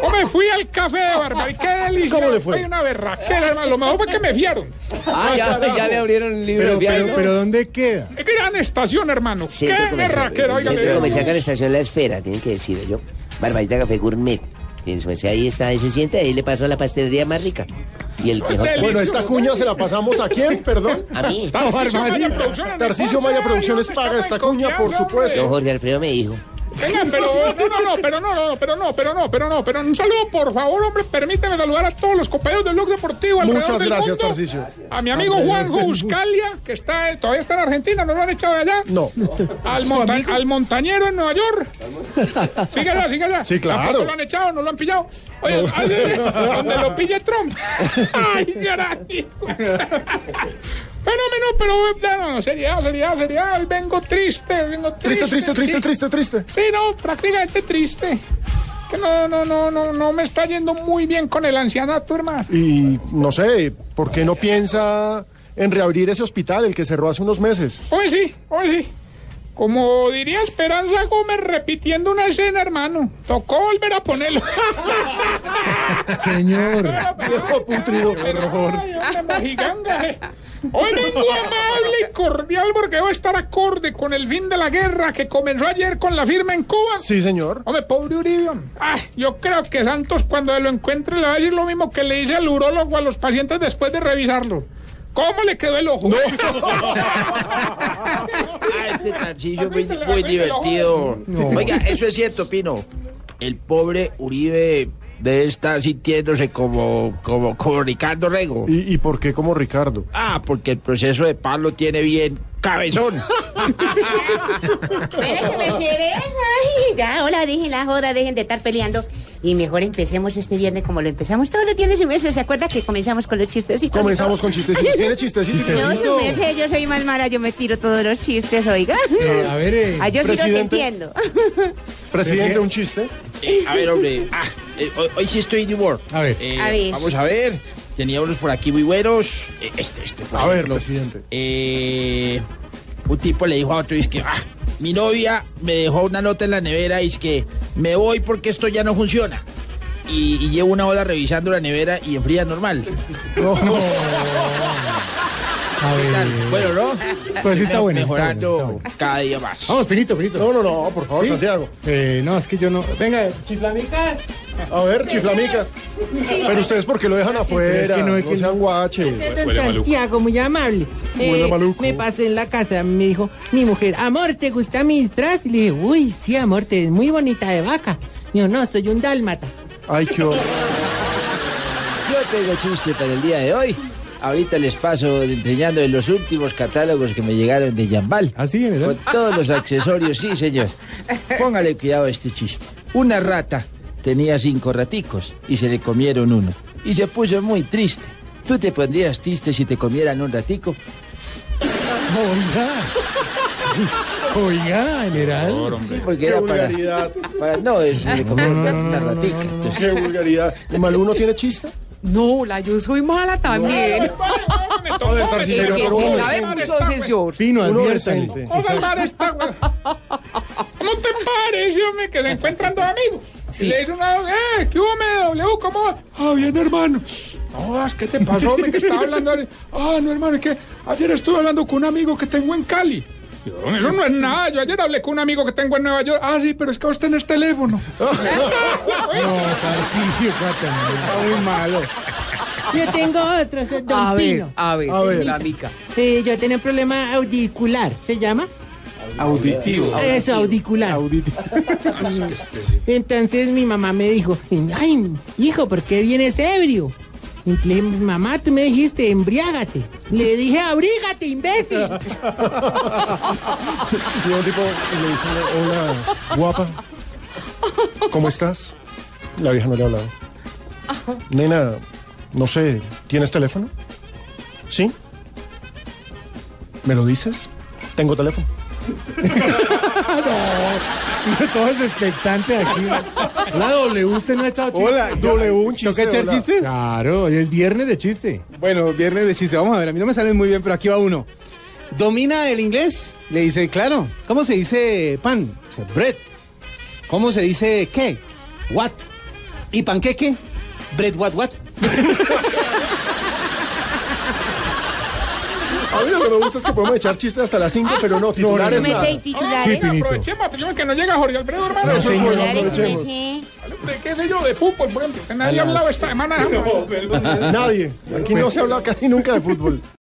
Hombre, fui al café de Barbarita. Qué delicia. ¿Cómo le fue? Hay una berraquera, hermano. Lo mejor fue que me fiaron. Ah, ya, ya le abrieron el libro Pero, viaje. pero, pero, ¿dónde queda? Gran estación, hermano. Qué berraquera, oiga. Centro comercial con estación La Esfera, tienen que decir yo. Barbarita Café Gourmet. Tienes, pues, ahí está, ahí se siente, ahí le pasó la pastelería más rica. Y el mejor. Bueno, esta cuña se la pasamos a quién, perdón. A mí. Tarcisio Maya Producciones, Tarcisio Maya Producciones paga esta cuña, por Don supuesto. Jorge Alfredo me dijo. Venga, pero no, no, no, pero no, no, pero no, pero no, pero no, pero un saludo, por favor, hombre, permíteme saludar a todos los compañeros del Blog Deportivo alrededor Muchas del gracias, mundo. A mi amigo Juanjo Buscalia, que está, todavía está en Argentina, ¿no lo han echado de allá? No. Al, monta- al montañero en Nueva York. Sigue allá. Sí, claro. ¿Tampoco lo han echado? ¿No lo han pillado? Oye, No. ay, donde lo pille Trump. Ay, caray. Fenómeno, pero no, no, seriedad, seriedad, seriedad. Hoy vengo triste, vengo triste. Triste, triste, triste, triste, triste. Sí, no, prácticamente triste. Que no, no, no, no, no me está yendo muy bien con el ancianato, hermano. Y no sé, ¿por qué no piensa en reabrir ese hospital, el que cerró hace unos meses? Hoy sí, hoy sí. Como diría Esperanza Gómez repitiendo una escena, hermano. Tocó volver a ponerlo. Señor. Viejo putrido. Hoy vengo amable y cordial porque debo estar acorde con el fin de la guerra que comenzó ayer con la firma en Cuba. Sí, señor. Hombre, pobre Uribe. Ah, yo creo que Santos cuando lo encuentre le va a decir lo mismo que le dice al urólogo a los pacientes después de revisarlo. ¿Cómo le quedó el ojo? Ah, este Tarcisio muy, muy divertido. Oiga, eso es cierto, Pino. El pobre Uribe debe estar sintiéndose como, como, como Ricardo Rego. ¿Y, y por qué como Ricardo? Ah, porque el proceso de paz lo tiene bien cabezón. Déjenme. Ay, ya, hola, dejen la joda, dejen de estar peleando. Y mejor empecemos este viernes como lo empezamos todos los viernes y meses. ¿Se acuerda que comenzamos con los chistecitos? Comenzamos con chistecitos. ¿Tiene chistecitos? No, su merced, yo soy más mala, yo me tiro todos los chistes, oiga. Eh, a ver, eh, Ah, yo sí los presidente. entiendo. Presidente, un chiste. Eh, a ver, hombre. Ah, eh, hoy, hoy sí estoy de humor. A ver. Eh, A ver. Vamos a ver. Tenía unos por aquí muy buenos. Eh, Este, este. por A ver, ejemplo. presidente. Eh, un tipo le dijo a otro, es que, ah, mi novia me dejó una nota en la nevera y es que me voy porque esto ya no funciona. Y, y llevo una hora revisando la nevera y enfría normal. ¿Qué tal? Bueno, ¿no? Pues sí está bueno, está Mejorando cada día más. Vamos, Pinito, Pinito. No, no, no, por favor, ¿Sí? Santiago. Eh, no, es que yo no. Venga, chiflamicas. A ver, chiflamicas. Pero ustedes, ¿por qué lo dejan afuera? es que no, es que sean guaches. Santiago, muy amable. Eh, maluco. me pasó en la casa, me dijo mi mujer, amor, ¿te gusta mi disfraz? Y le dije, uy, sí, amor, te ves muy bonita de vaca. Me dijo, no, soy un dálmata. Ay, qué horror. Yo tengo chiste para el día de hoy. Ahorita les paso enseñando en los últimos catálogos que me llegaron de Yambal. ¿Así, general? Con todos los accesorios, sí, señor. Póngale cuidado a este chiste. Una rata tenía cinco raticos y se le comieron uno. Y se puso muy triste. ¿Tú te pondrías triste si te comieran un ratico? Oiga. Oiga, general. Sí, porque Qué era para, vulgaridad. para- No, es- se le comieron una ratica. entonces- Qué vulgaridad. ¿Y Malú no tiene chiste? No, la yo soy mala también. Sí. Pino, adviértale. ¿Cómo te parece, hombre, que se encuentran dos amigos? Y le dice una, eh, ¿qué hubo, MW? ¿Cómo va? Ah, bien, hermano. No, es que te pasó, hombre, que estaba hablando. Ah, no, hermano, es que ayer estuve hablando con un amigo que tengo en Cali. Yo, eso no es nada. Yo ayer hablé con un amigo que tengo en Nueva York. Ah, sí, pero es que vos tenés teléfono. No, Tarcisio, Está muy malo. Yo tengo otro, es Don A ver, Pino. a ver, A ver. la mica. Eh, yo tenía un problema auricular, ¿se llama? Auditivo. Eso, auricular. Entonces mi mamá me dijo, ay, hijo, ¿por qué vienes ebrio? Mamá, tú me dijiste, embriágate. Le dije, abrígate, imbécil. Y un tipo le dice, hola, guapa, ¿cómo estás? La vieja no le ha hablado. Nena, no sé, ¿tienes teléfono? ¿Sí? ¿Me lo dices? Tengo teléfono. Todo es expectante aquí. La W, usted no ha echado chistes. Hola, W, un chiste, ¿Toca echar hola. chistes? Claro, hoy es viernes de chiste. Bueno, viernes de chiste. Vamos a ver, a mí no me salen muy bien, pero aquí va uno. ¿Domina el inglés? Le dice, claro. ¿Cómo se dice pan? Dice, bread. ¿Cómo se dice qué? What. ¿Y panqueque? Bread, what, what. A mí lo que me gusta es que podemos echar chistes hasta las 5, pero no, titulares Me nada. sé titulares. Ah, aprovechemos, aprovechemos que no llega Jorge Alfredo, hermano. No, sí, sé. ¿De qué sé yo? De fútbol, por ejemplo. Que nadie ha hablado esta semana. Nadie. Aquí no se habla casi nunca de fútbol.